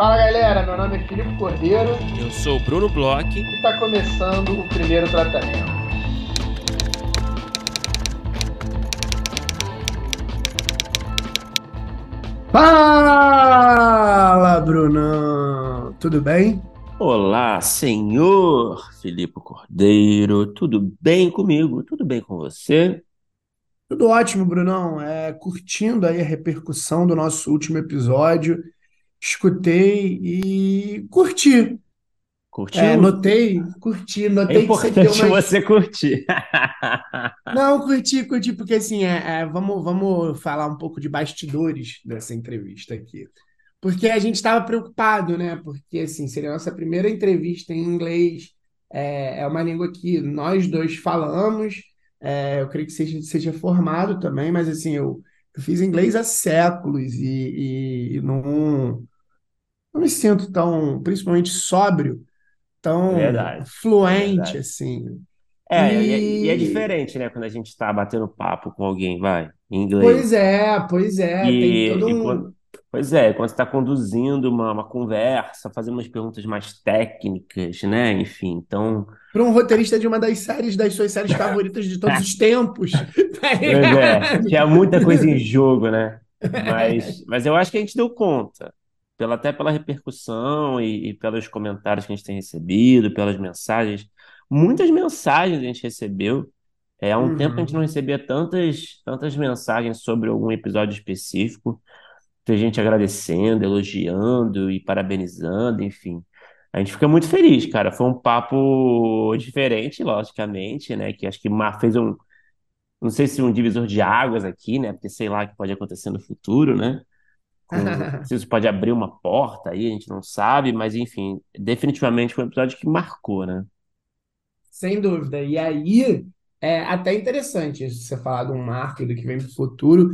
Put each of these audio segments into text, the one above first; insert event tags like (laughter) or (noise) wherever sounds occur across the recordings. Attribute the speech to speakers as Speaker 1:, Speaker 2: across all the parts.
Speaker 1: Fala galera, meu nome é Filipe Cordeiro.
Speaker 2: Eu sou o Bruno Bloch.
Speaker 1: E está começando o primeiro tratamento. Fala, Brunão! Tudo bem?
Speaker 2: Olá, senhor Filipe Cordeiro. Tudo bem comigo? Tudo bem com você?
Speaker 1: Tudo ótimo, Brunão. É, curtindo aí a repercussão do nosso último episódio escutei e curti.
Speaker 2: Curtiu?
Speaker 1: É, notei, curti, notei é
Speaker 2: importante que você, umas... você curtir. (laughs)
Speaker 1: Não, curti, curti, porque assim, é, é, vamos, vamos falar um pouco de bastidores dessa entrevista aqui. Porque a gente estava preocupado, né? Porque assim, seria a nossa primeira entrevista em inglês. É, é uma língua que nós dois falamos. É, eu creio que seja, seja formado também, mas assim, eu, eu fiz inglês há séculos e, e, e não, não me sinto tão, principalmente sóbrio, tão
Speaker 2: Verdade,
Speaker 1: fluente
Speaker 2: verdade.
Speaker 1: assim.
Speaker 2: É, e... E, e é diferente, né, quando a gente está batendo papo com alguém, vai, em inglês.
Speaker 1: Pois é, pois é,
Speaker 2: E,
Speaker 1: tem todo um...
Speaker 2: quando- pois é, quando você está conduzindo uma, uma conversa, fazendo umas perguntas mais técnicas, né? Enfim, então.
Speaker 1: Para um roteirista de uma das séries, das suas séries favoritas de todos os tempos, tá
Speaker 2: Pois é, tinha muita coisa em jogo, né? (laughs) Mas, mas eu acho que a gente deu conta, pela, até pela repercussão e, e pelos comentários que a gente tem recebido, pelas mensagens. Muitas mensagens a gente recebeu. É, há um tempo que a gente não
Speaker 1: Uhum.
Speaker 2: recebia tantas, tantas mensagens sobre algum episódio específico. Tem gente agradecendo, elogiando e parabenizando, enfim. A gente fica muito feliz, cara. Foi um papo diferente, logicamente, né? Que acho que fez um, não sei se um divisor de águas aqui, né? Porque sei lá o que pode acontecer no futuro, né? Com, (laughs) se isso pode abrir uma porta aí, a gente não sabe, mas enfim, definitivamente foi um episódio que marcou, né?
Speaker 1: Sem dúvida. E aí, é até interessante isso, você falar de um marco do que vem para o futuro.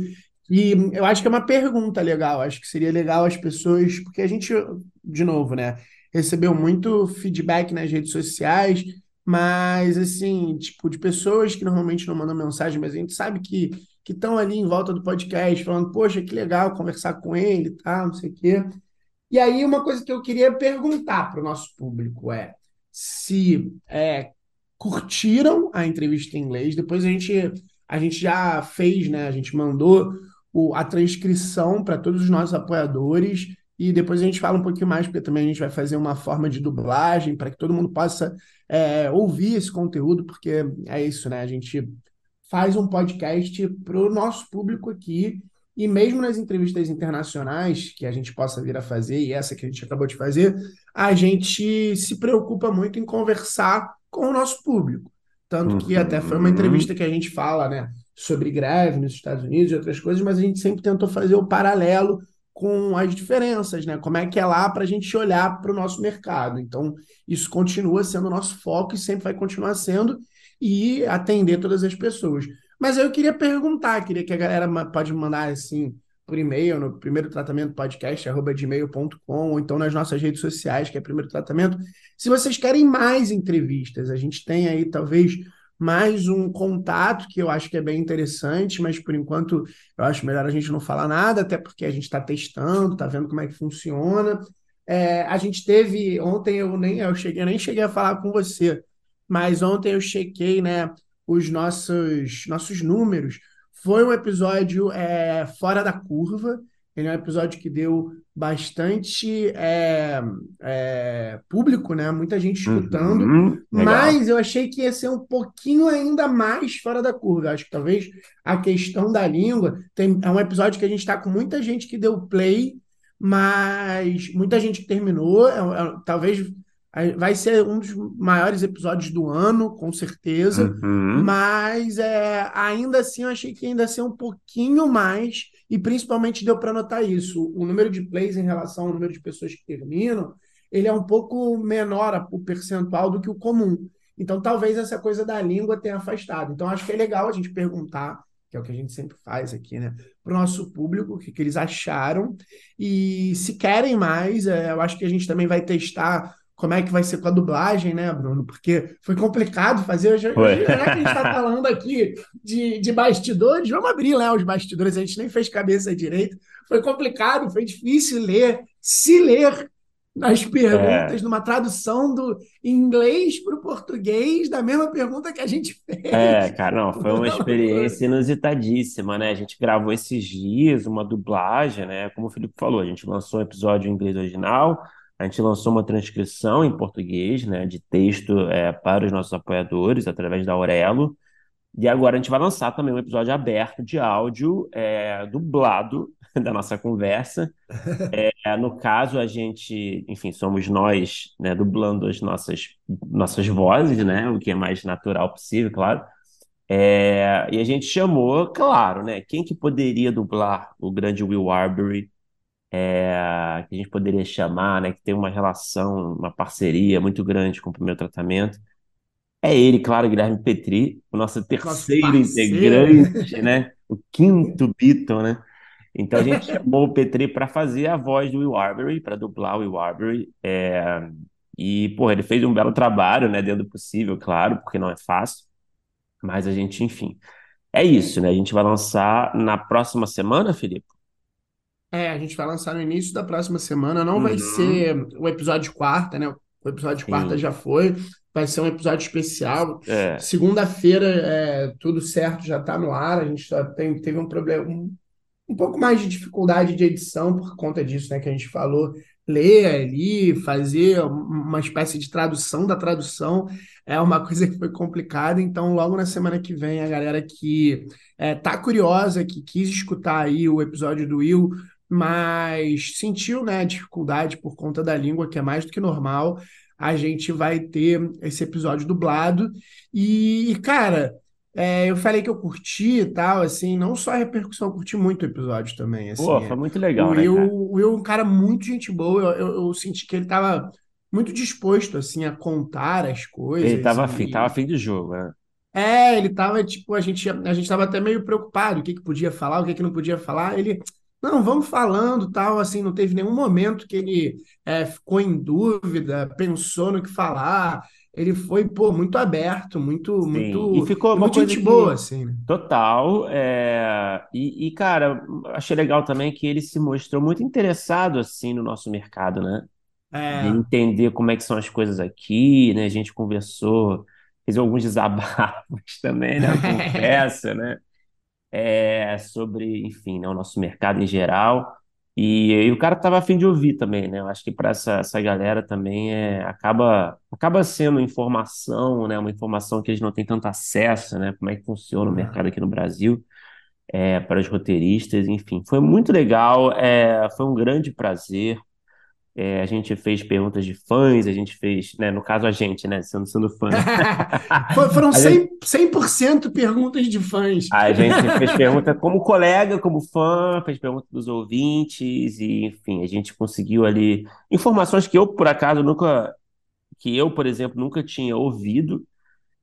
Speaker 1: E eu acho que é uma pergunta legal. Acho que seria legal as pessoas, porque a gente, de novo, né, recebeu muito feedback nas redes sociais, mas assim, tipo, de pessoas que normalmente não mandam mensagem, mas a gente sabe que que estão ali em volta do podcast, falando, poxa, que legal conversar com ele, tá, não sei o quê. E aí, uma coisa que eu queria perguntar para o nosso público é se é, curtiram a entrevista em inglês. Depois a gente, a gente já fez, né? A gente mandou o- a transcrição para todos os nossos apoiadores. E depois a gente fala um pouquinho mais, porque também a gente vai fazer uma forma de dublagem para que todo mundo possa é, ouvir esse conteúdo, porque é isso, né? A gente faz um podcast para o nosso público aqui. E mesmo nas entrevistas internacionais que a gente possa vir a fazer, e essa que a gente acabou de fazer, a gente se preocupa muito em conversar com o nosso público. Tanto que até foi uma
Speaker 2: Uhum.
Speaker 1: entrevista que a gente fala, né, sobre greve nos Estados Unidos e outras coisas, mas a gente sempre tentou fazer o paralelo com as diferenças, né? Como é que é lá para a gente olhar para o nosso mercado. Então, isso continua sendo o nosso foco e sempre vai continuar sendo e atender todas as pessoas. Mas eu queria perguntar, queria que a galera pode mandar assim por e-mail, no primeiro tratamento podcast, arroba gmail.com, ou então nas nossas redes sociais, que é primeiro tratamento. Se vocês querem mais entrevistas, a gente tem aí talvez mais um contato que eu acho que é bem interessante, mas por enquanto eu acho melhor a gente não falar nada, até porque a gente está testando, está vendo como é que funciona. É, a gente teve ontem eu nem eu cheguei, eu nem cheguei a falar com você, mas ontem eu chequei, né, os nossos nossos números. Foi um episódio é, fora da curva. Ele é um episódio que deu bastante é, é, público, né? Muita gente escutando.
Speaker 2: Uhum.
Speaker 1: Mas eu achei que ia ser um pouquinho ainda mais fora da curva. Acho que talvez a questão da língua tem, é um episódio que a gente está com muita gente que deu play, mas muita gente que terminou. É, é- talvez vai ser um dos maiores episódios do ano, com certeza.
Speaker 2: Uhum.
Speaker 1: Mas é, ainda assim eu achei que ainda ia ser um pouquinho mais, e principalmente deu para notar isso. O número de plays em relação ao número de pessoas que terminam, ele é um pouco menor o percentual do que o comum. Então talvez essa coisa da língua tenha afastado. Então acho que é legal a gente perguntar, que é o que a gente sempre faz aqui, né, para o nosso público, o que, que eles acharam. E se querem mais, é, eu acho que a gente também vai testar como é que vai ser com a dublagem, né, Bruno? Porque foi complicado fazer. Hoje, já que a gente está falando aqui de, de bastidores, vamos abrir né, os bastidores, a gente nem fez cabeça direito. Foi complicado, foi difícil ler, se ler nas perguntas, é. numa tradução do inglês para o português da mesma pergunta que a gente fez.
Speaker 2: É, cara, não, foi uma experiência inusitadíssima, né? A gente gravou esses dias uma dublagem, né? Como o Felipe falou, a gente lançou um episódio em inglês original, a gente lançou uma transcrição em português, né, de texto é, para os nossos apoiadores através da Aurelo. E agora a gente vai lançar também um episódio aberto de áudio é, dublado (laughs) da nossa conversa. (laughs) É, no caso, a gente, enfim, somos nós, né, dublando as nossas, nossas vozes, né, o que é mais natural possível, claro. É, e a gente chamou, claro, né, quem que poderia dublar o grande Will Arbery, é, que a gente poderia chamar, né, que tem uma relação, uma parceria muito grande com o primeiro tratamento. É ele, claro, Guilherme Petri, o nosso terceiro nosso integrante, né? O quinto Beatle, né? Então a gente chamou o Petri para fazer a voz do Will Arbery, para dublar o Will Arbery. É... E, pô, ele fez um belo trabalho, né? Dentro do possível, claro, porque não é fácil. Mas a gente, enfim. É isso, né? A gente vai lançar na próxima semana, Felipe?
Speaker 1: É, a gente vai lançar no início da próxima semana. Não uhum. vai ser o episódio quarta, né? O episódio de quarta Sim. já foi. Vai ser um episódio especial. É. Segunda-feira, é, tudo certo, já está no ar. A gente só tem, teve um problema, um, um pouco mais de dificuldade de edição por conta disso, né? Que a gente falou. Ler ali, fazer uma espécie de tradução da tradução é uma (laughs) coisa que foi complicada. Então, logo na semana que vem, a galera que é, tá curiosa, que quis escutar aí o episódio do Will, mas sentiu né, dificuldade por conta da língua, que é mais do que normal, a gente vai ter esse episódio dublado. E, cara, é, eu falei que eu curti e tal, assim, não só a repercussão, eu curti muito o episódio também. Assim,
Speaker 2: Pô, foi muito legal,
Speaker 1: o
Speaker 2: né,
Speaker 1: Will, O Will é um cara muito gente boa, eu, eu, eu senti que ele tava muito disposto, assim, a contar as coisas.
Speaker 2: Ele tava, e... afim, tava afim de jogo, né?
Speaker 1: É, ele tava, tipo, a gente, a gente tava até meio preocupado, o que que podia falar, o que que não podia falar. Ele, não, vamos falando, tal, assim, não teve nenhum momento que ele é, ficou em dúvida, pensou no que falar. Ele foi, pô, muito aberto, muito, Sim. muito,
Speaker 2: e ficou uma
Speaker 1: muito
Speaker 2: coisa
Speaker 1: gente
Speaker 2: que...
Speaker 1: boa, assim. Né?
Speaker 2: Total. É... E, e, cara, achei legal também que ele se mostrou muito interessado, assim, no nosso mercado, né?
Speaker 1: É.
Speaker 2: De entender como é que são as coisas aqui, né? A gente conversou, fez alguns desabafos (laughs) também, né? (laughs) Confessa, né? É, sobre, enfim, né, o nosso mercado em geral. E, e o cara estava afim de ouvir também, né? Eu acho que para essa, essa galera também é, acaba, acaba sendo informação, né? Uma informação que eles não têm tanto acesso, né? Como é que funciona o mercado aqui no Brasil, é, para os roteiristas, enfim. Foi muito legal, é, foi um grande prazer. É, a gente fez perguntas de fãs, a gente fez, né, no caso a gente, né, sendo, sendo fã. (laughs)
Speaker 1: Foram 100%, 100 perguntas de fãs.
Speaker 2: A gente fez pergunta como colega, como fã, fez pergunta dos ouvintes, e enfim, a gente conseguiu ali informações que eu, por acaso, nunca, que eu, por exemplo, nunca tinha ouvido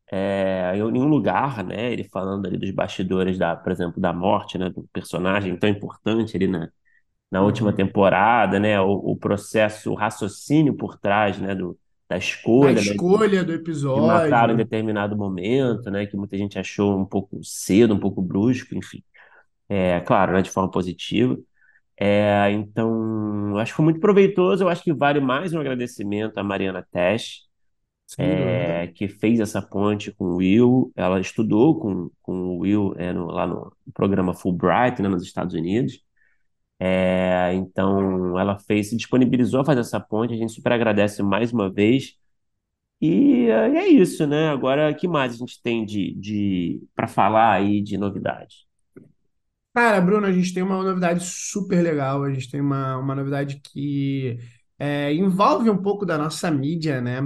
Speaker 2: é, em nenhum lugar, né, ele falando ali dos bastidores, da, por exemplo, da morte, né, do personagem tão importante ali na na última temporada, né? O, o, processo, o raciocínio por trás, né? Do, da escolha,
Speaker 1: da escolha né, do episódio. Que
Speaker 2: mataram em determinado momento, né? Que muita gente achou um pouco cedo, um pouco brusco, enfim. É, claro, né, de forma positiva. É, então, acho que foi muito proveitoso. Eu acho que vale mais um agradecimento à Mariana Tesh, é, que fez essa ponte com o Will. Ela estudou com, com o Will é, no, lá no programa Fulbright, né, nos Estados Unidos. É, então, ela fez, se disponibilizou a fazer essa ponte, a gente super agradece mais uma vez. E, é isso, né? Agora, o que mais a gente tem de, de para falar aí de novidade?
Speaker 1: Cara, Bruno, a gente tem uma novidade super legal. A gente tem uma, uma novidade que é, envolve um pouco da nossa mídia, né?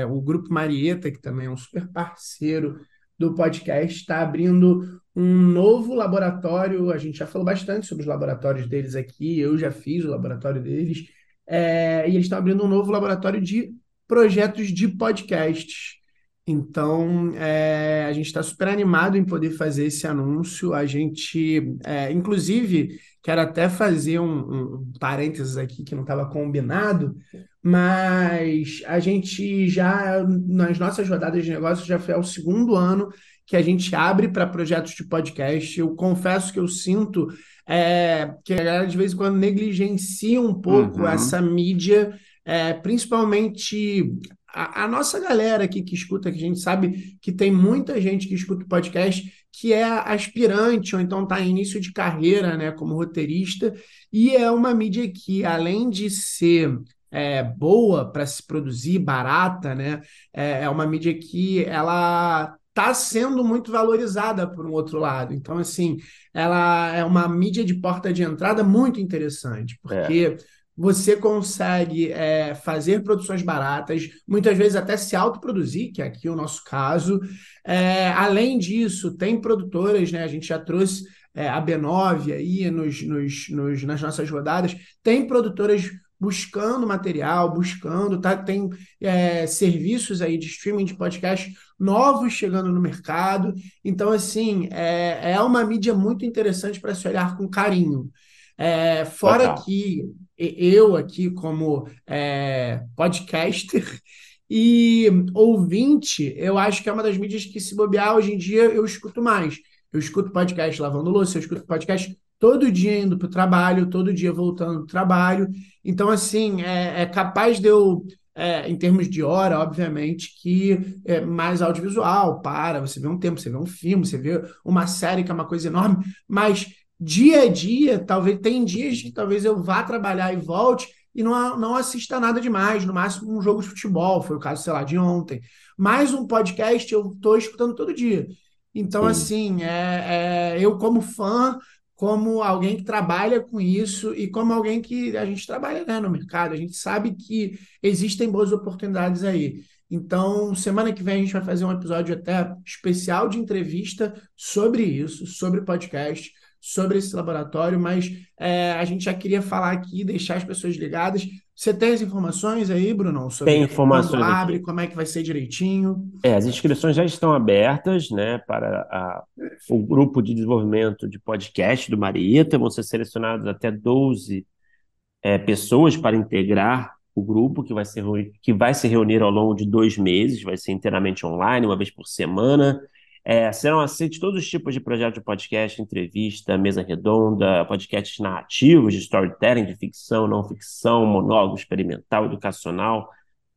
Speaker 1: É, o Grupo Marieta, que também é um super parceiro do podcast, está abrindo um novo laboratório. A gente já falou bastante sobre os laboratórios deles aqui, eu já fiz o laboratório deles, é, e eles estão abrindo um novo laboratório de projetos de podcasts. Então, é, a gente está super animado em poder fazer esse anúncio. A gente, é, inclusive, quero até fazer um, um parênteses aqui que não estava combinado, mas a gente já, nas nossas rodadas de negócios, já foi ao segundo ano que a gente abre para projetos de podcast. Eu confesso que eu sinto é, que a galera de vez em quando negligencia um pouco uhum. essa mídia é, principalmente a, a, nossa galera aqui que escuta, que a gente sabe que tem muita gente que escuta o podcast que é aspirante ou então está em início de carreira, né, como roteirista, e é uma mídia que, além de ser é, boa para se produzir, barata, né, é, é uma mídia que ela está sendo muito valorizada por um outro lado. Então, assim, ela é uma mídia de porta de entrada muito interessante, porque é. Você consegue é, fazer produções baratas, muitas vezes até se autoproduzir, que é aqui o nosso caso. É, além disso, tem produtoras, né? A gente já trouxe é, a B9 aí nos, nos, nos, nas nossas rodadas, tem produtoras buscando material, buscando, tá? Tem é, serviços aí de streaming de podcast novos chegando no mercado. Então, assim, é, é uma mídia muito interessante para se olhar com carinho. É, fora Total. que eu aqui, como é, podcaster (laughs) e ouvinte, eu acho que é uma das mídias que, se bobear, hoje em dia eu escuto mais. Eu escuto podcast lavando louça, eu escuto podcast todo dia indo para o trabalho, todo dia voltando do trabalho. Então, assim, é, é capaz de eu, é, em termos de hora, obviamente, que é mais audiovisual, para, você vê um tempo, você vê um filme, você vê uma série que é uma coisa enorme, mas dia a dia, talvez, tem dias que talvez eu vá trabalhar e volte e não, não assista nada demais, no máximo um jogo de futebol, foi o caso, sei lá, de ontem. Mais um podcast eu estou escutando todo dia. Então, Sim. assim, é, é, eu como fã como alguém que trabalha com isso e como alguém que a gente trabalha né, no mercado. A gente sabe que existem boas oportunidades aí. Então, semana que vem a gente vai fazer um episódio até especial de entrevista sobre isso, sobre podcast, sobre esse laboratório, mas é, a gente já queria falar aqui, deixar as pessoas ligadas. Você tem as informações aí, Bruno? Sobre
Speaker 2: tem informações.
Speaker 1: Quando abre, aqui. como é que vai ser direitinho?
Speaker 2: É, as inscrições já estão abertas, né, para a, o grupo de desenvolvimento de podcast do Marieta. Vão ser selecionadas até 12 é, pessoas para integrar o grupo, que vai, ser, que vai se reunir ao longo de dois meses, vai ser inteiramente online, uma vez por semana. É, serão aceitos todos os tipos de projetos de podcast, entrevista, mesa redonda, podcasts narrativos, de storytelling, de ficção, não ficção, monólogo experimental, educacional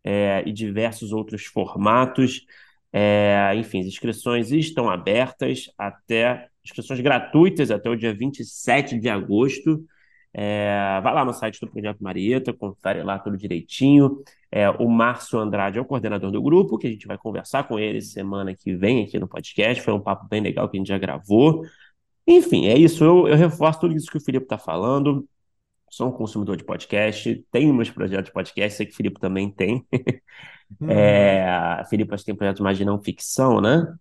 Speaker 2: é, e diversos outros formatos. É, enfim, as inscrições estão abertas até inscrições gratuitas até o dia 27 de agosto. É, vai lá no site do Projeto Marieta, confere lá tudo direitinho. É, o Márcio Andrade é o coordenador do grupo, que a gente vai conversar com ele semana que vem aqui no podcast. Foi um papo bem legal que a gente já gravou. Enfim, é isso. Eu, eu reforço tudo isso que o Felipe está falando. Sou um consumidor de podcast, tenho meus projetos de podcast, sei que o Felipe também tem. (laughs) Uhum. É, Felipe acho que tem projetos mais de não ficção, né?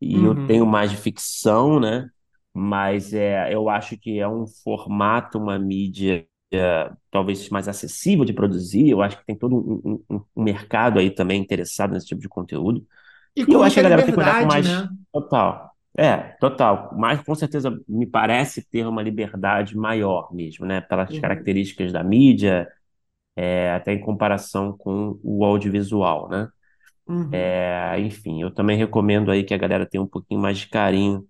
Speaker 2: E uhum. eu tenho mais de ficção, né? Mas é, eu acho que é um formato, uma mídia é, talvez mais acessível de produzir. Eu acho que tem todo um, um, um mercado aí também interessado nesse tipo de conteúdo.
Speaker 1: E, e eu acho que a galera tem que olhar com mais. Né?
Speaker 2: Total. É, total. Mas com certeza me parece ter uma liberdade maior mesmo, né? Pelas uhum. características da mídia, é, até em comparação com o audiovisual, né? Uhum. É, enfim, eu também recomendo aí que a galera tenha um pouquinho mais de carinho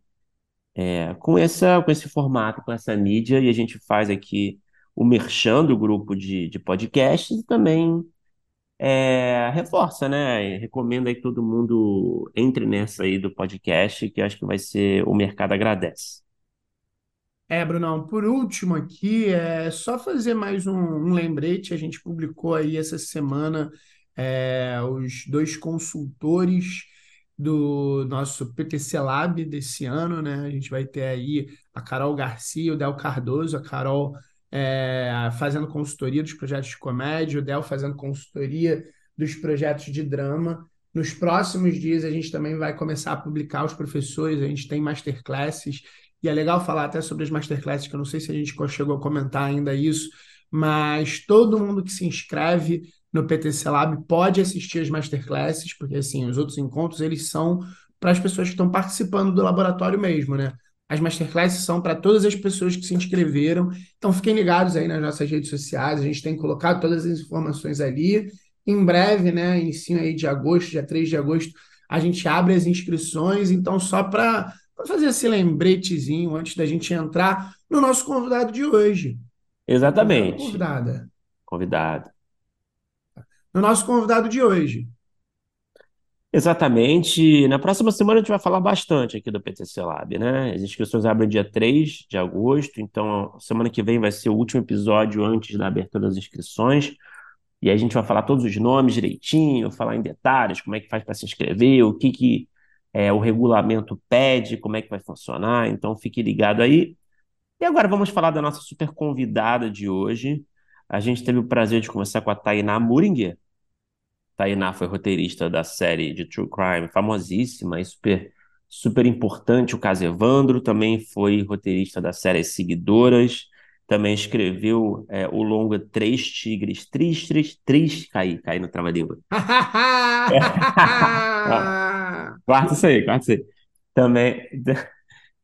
Speaker 2: é, com essa, com esse formato, com essa mídia, e a gente faz aqui o merchan do grupo de, de podcasts e também é, reforça, né? Recomenda aí que todo mundo entre nessa aí do podcast, que acho que vai ser, o mercado agradece.
Speaker 1: É, Brunão, por último aqui, é só fazer mais um, um lembrete, a gente publicou aí essa semana é, os dois consultores do nosso PTC Lab desse ano, né? A gente vai ter aí a Carol Garcia o Del Cardoso, a Carol é, fazendo consultoria dos projetos de comédia, o Del fazendo consultoria dos projetos de drama. Nos próximos dias a gente também vai começar a publicar os professores, a gente tem masterclasses, e é legal falar até sobre as masterclasses, que eu não sei se a gente chegou a comentar ainda isso, mas todo mundo que se inscreve no PTC Lab pode assistir as masterclasses, porque assim, os outros encontros eles são para as pessoas que estão participando do laboratório mesmo, né? As masterclasses são para todas as pessoas que se inscreveram. Então fiquem ligados aí nas nossas redes sociais, a gente tem colocado todas as informações ali. Em breve, né, ensino aí de agosto, dia 3 de agosto, a gente abre as inscrições, então só para fazer esse lembretezinho antes da gente entrar no nosso convidado de hoje.
Speaker 2: Exatamente.
Speaker 1: Convidada.
Speaker 2: Convidada.
Speaker 1: No nosso convidado de hoje.
Speaker 2: Exatamente. Na próxima semana a gente vai falar bastante aqui do PTC Lab, né? As inscrições abrem dia 3 de agosto, então semana que vem vai ser o último episódio antes da abertura das inscrições. E aí a gente vai falar todos os nomes direitinho, falar em detalhes, como é que faz para se inscrever, o que, que é, o regulamento pede, como é que vai funcionar. Então fique ligado aí. E agora vamos falar da nossa super convidada de hoje. A gente teve o prazer de conversar com a Tainá Muringer, Tainá foi roteirista da série de True Crime, famosíssima e super, super importante, o caso Evandro. Também foi roteirista da série Seguidoras. Também escreveu é, o longa Três Tigres Tristes. Tris, caí, caí no trava-língua. (laughs) (laughs) Quarto isso aí, quarto isso aí. Também.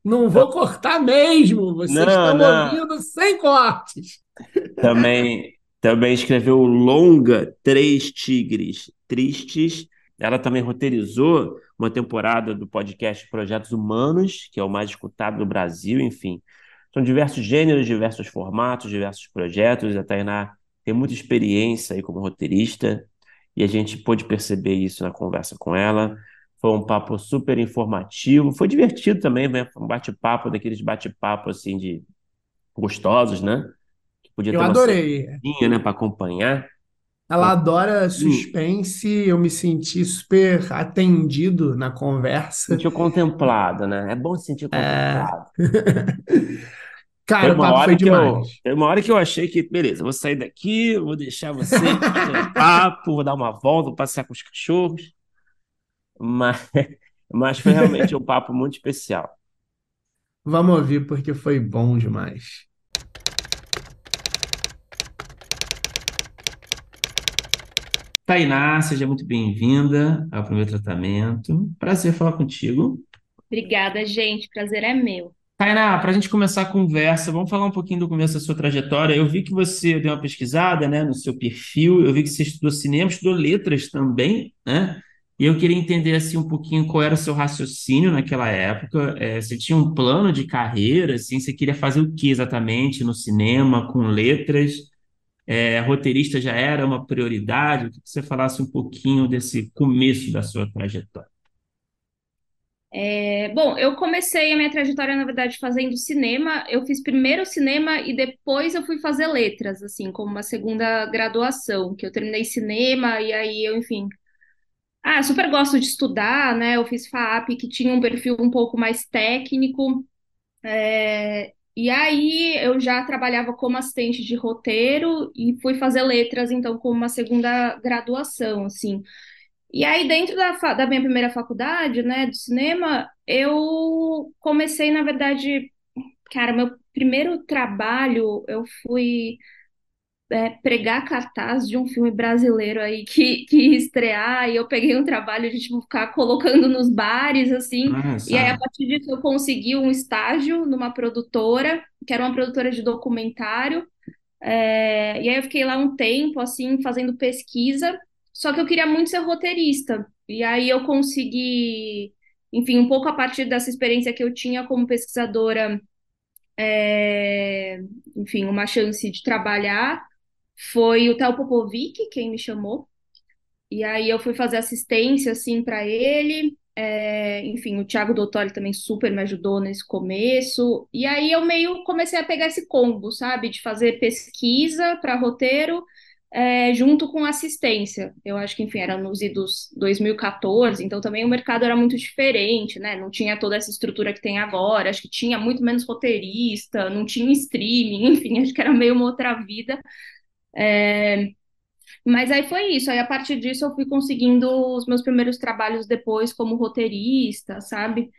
Speaker 1: Não vou cortar mesmo, vocês não, estão não. ouvindo sem cortes.
Speaker 2: Também também escreveu longa Três Tigres Tristes. Ela também roteirizou uma temporada do podcast Projetos Humanos, que é o mais escutado do Brasil, enfim. São diversos gêneros, diversos formatos, diversos projetos. A Tainá tem muita experiência aí como roteirista e a gente pôde perceber isso na conversa com ela. Foi um papo super informativo, foi divertido também, né? um bate-papo, daqueles bate-papo assim de gostosos, né?
Speaker 1: Podia eu ter adorei.
Speaker 2: uma né, para acompanhar.
Speaker 1: Ela adora suspense, eu me senti super atendido na conversa.
Speaker 2: Sentiu contemplado, né? É bom se sentir é. contemplado.
Speaker 1: É... (laughs) Cara, o papo foi demais.
Speaker 2: tem uma hora que eu achei que, beleza, vou sair daqui, vou deixar você (laughs) um papo, vou dar uma volta, vou passear com os cachorros. Mas, (laughs) mas foi realmente um papo muito especial.
Speaker 1: Vamos ouvir, porque foi bom demais.
Speaker 2: Tainá, seja muito bem-vinda ao primeiro tratamento. Prazer falar contigo.
Speaker 3: Obrigada, gente. Prazer é meu.
Speaker 2: Tainá, para a gente começar a conversa, vamos falar um pouquinho do começo da sua trajetória. Eu vi que você deu uma pesquisada né, no seu perfil, eu vi que você estudou cinema, estudou letras também, né? E eu queria entender assim, um pouquinho qual era o seu raciocínio naquela época. É, você tinha um plano de carreira, assim, você queria fazer o que exatamente no cinema, com letras? é, roteirista já era uma prioridade? Queria que você falasse um pouquinho desse começo da sua trajetória.
Speaker 3: É, bom, eu comecei a minha trajetória, na verdade, fazendo cinema. Eu fiz primeiro cinema e depois eu fui fazer letras, assim, como uma segunda graduação, que eu terminei cinema e aí eu, enfim. Ah, super gosto de estudar, né? Eu fiz FAP, que tinha um perfil um pouco mais técnico. É, e aí eu já trabalhava como assistente de roteiro e fui fazer letras, então, como uma segunda graduação, assim. E aí, dentro da, da minha primeira faculdade, né, do cinema, eu comecei, na verdade, cara, meu primeiro trabalho, eu fui é, pregar cartaz de um filme brasileiro aí que, que estrear, e eu peguei um trabalho de tipo, ficar colocando nos bares, assim, ah, e aí a partir disso eu consegui um estágio numa produtora, que era uma produtora de documentário, é, e aí eu fiquei lá um tempo, assim, fazendo pesquisa, só que eu queria muito ser roteirista, e aí eu consegui, enfim, um pouco a partir dessa experiência que eu tinha como pesquisadora, é, enfim, uma chance de trabalhar, foi o Theo Popovic quem me chamou. E aí eu fui fazer assistência assim para ele. É, enfim, o Thiago Dottoli também super me ajudou nesse começo. E aí eu meio comecei a pegar esse combo, sabe, de fazer pesquisa para roteiro é, junto com assistência. Eu acho que, enfim, era nos idos 2014, então também o mercado era muito diferente, né? Não tinha toda essa estrutura que tem agora, acho que tinha muito menos roteirista, não tinha streaming, (laughs) enfim, acho que era meio uma outra vida. É, mas aí foi isso. Aí a partir disso eu fui conseguindo os meus primeiros trabalhos depois como roteirista, sabe?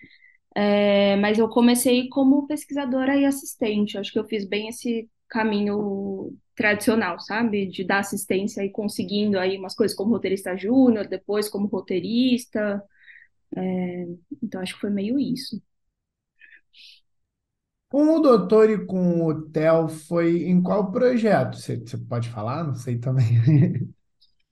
Speaker 3: É, mas eu comecei como pesquisadora e assistente. Acho que eu fiz bem esse caminho tradicional, sabe? De dar assistência e conseguindo aí umas coisas como roteirista júnior, depois como roteirista. É, então acho que foi meio isso.
Speaker 1: Com o doutor e com o Theo, foi em qual projeto? Você, você pode falar? Não sei também. (laughs)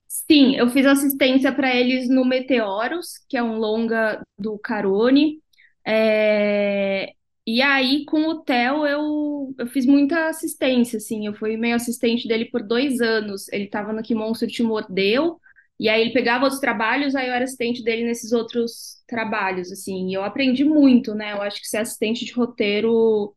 Speaker 3: Sim, eu fiz assistência para eles no Meteoros, que é um longa do Carone. É... E aí, com o Theo, eu, eu fiz muita assistência, assim. Eu fui meio assistente dele por dois anos. Ele tava no Que Monstro Te Mordeu. E aí ele pegava outros trabalhos, aí eu era assistente dele nesses outros trabalhos, assim. E eu aprendi muito, né? Eu acho que ser assistente de roteiro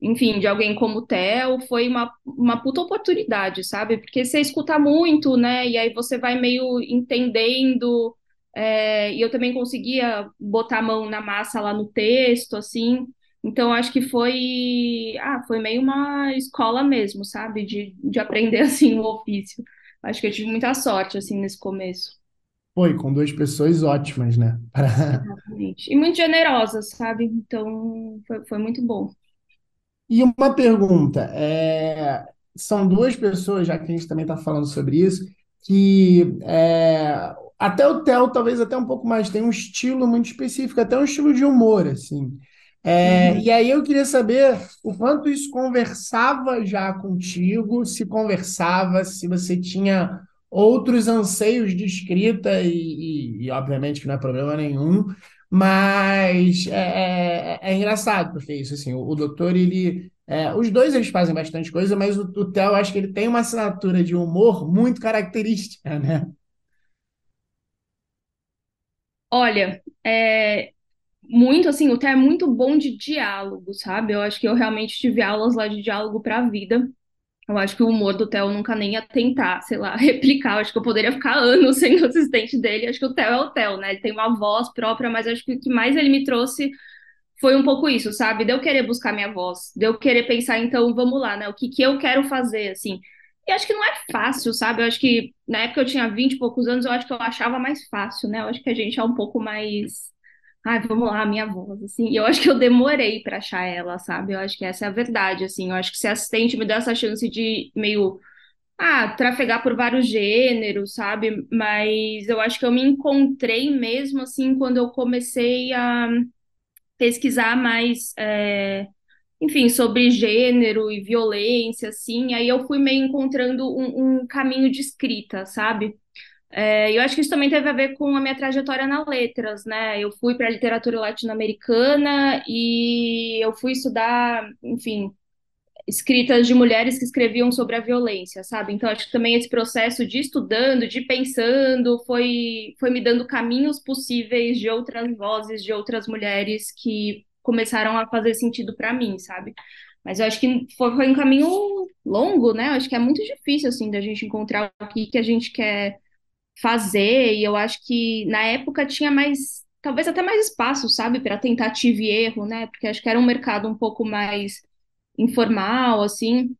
Speaker 3: enfim, de alguém como o Theo, foi uma, uma puta oportunidade, sabe? Porque você escuta muito, né? E aí você vai meio entendendo, é, e eu também conseguia botar a mão na massa lá no texto, assim. Então, acho que foi, ah, foi meio uma escola mesmo, sabe? De, de aprender, (laughs) assim, o ofício. Acho que eu tive muita sorte, assim, nesse começo.
Speaker 1: Foi, com duas pessoas ótimas, né?
Speaker 3: Exatamente. E muito generosas, sabe? Então, foi, foi muito bom.
Speaker 1: E uma pergunta, é, são duas pessoas, já que a gente também está falando sobre isso, que é, até o Theo talvez até um pouco mais tem um estilo muito específico, até um estilo de humor, assim. É,
Speaker 3: Uhum.
Speaker 1: e aí eu queria saber o quanto isso conversava já contigo, se conversava, se você tinha outros anseios de escrita, e, e- e obviamente que não é problema nenhum, mas é, é- é engraçado, porque é isso, assim, o, o doutor, ele... é, os dois eles fazem bastante coisa, mas o, o Theo, acho que ele tem uma assinatura de humor muito característica, né?
Speaker 3: Olha, é, muito assim, o Theo é muito bom de diálogo, sabe? Eu acho que eu realmente tive aulas lá de diálogo para a vida. Eu acho que o humor do Theo eu nunca nem ia tentar, sei lá, (laughs) replicar. Eu acho que eu poderia ficar anos (laughs) sendo assistente dele. Acho que o Theo é o Theo, né? Ele tem uma voz própria, mas acho que o que mais ele me trouxe foi um pouco isso, sabe? De eu querer buscar minha voz, de eu querer pensar, então, vamos lá, né? O que que eu quero fazer, assim. E acho que não é fácil, sabe? Eu acho que na época eu tinha 20 e poucos anos, eu acho que eu achava mais fácil, né? Eu acho que a gente é um pouco mais. Ai, vamos lá, minha voz, assim. E eu acho que eu demorei pra achar ela, sabe? Eu acho que essa é a verdade, assim. Eu acho que ser assistente me deu essa chance de meio, ah, trafegar por vários gêneros, sabe? Mas eu acho que eu me encontrei mesmo, assim, quando eu comecei a pesquisar mais. é, enfim, sobre gênero e violência, assim, aí eu fui meio encontrando um, um caminho de escrita, sabe? É, eu acho que isso também teve a ver com a minha trajetória na letras, né? Eu fui para literatura latino-americana e eu fui estudar, enfim, escritas de mulheres que escreviam sobre a violência, sabe? Então, acho que também esse processo de estudando, de pensando, foi, foi me dando caminhos possíveis de outras vozes, de outras mulheres que começaram a fazer sentido para mim, sabe? Mas eu acho que foi, foi um caminho longo, né? Eu acho que é muito difícil, assim, da gente encontrar o que, que a gente quer fazer, e eu acho que na época tinha mais, talvez até mais espaço, sabe, para tentativa e erro, né? Porque acho que era um mercado um pouco mais informal, assim.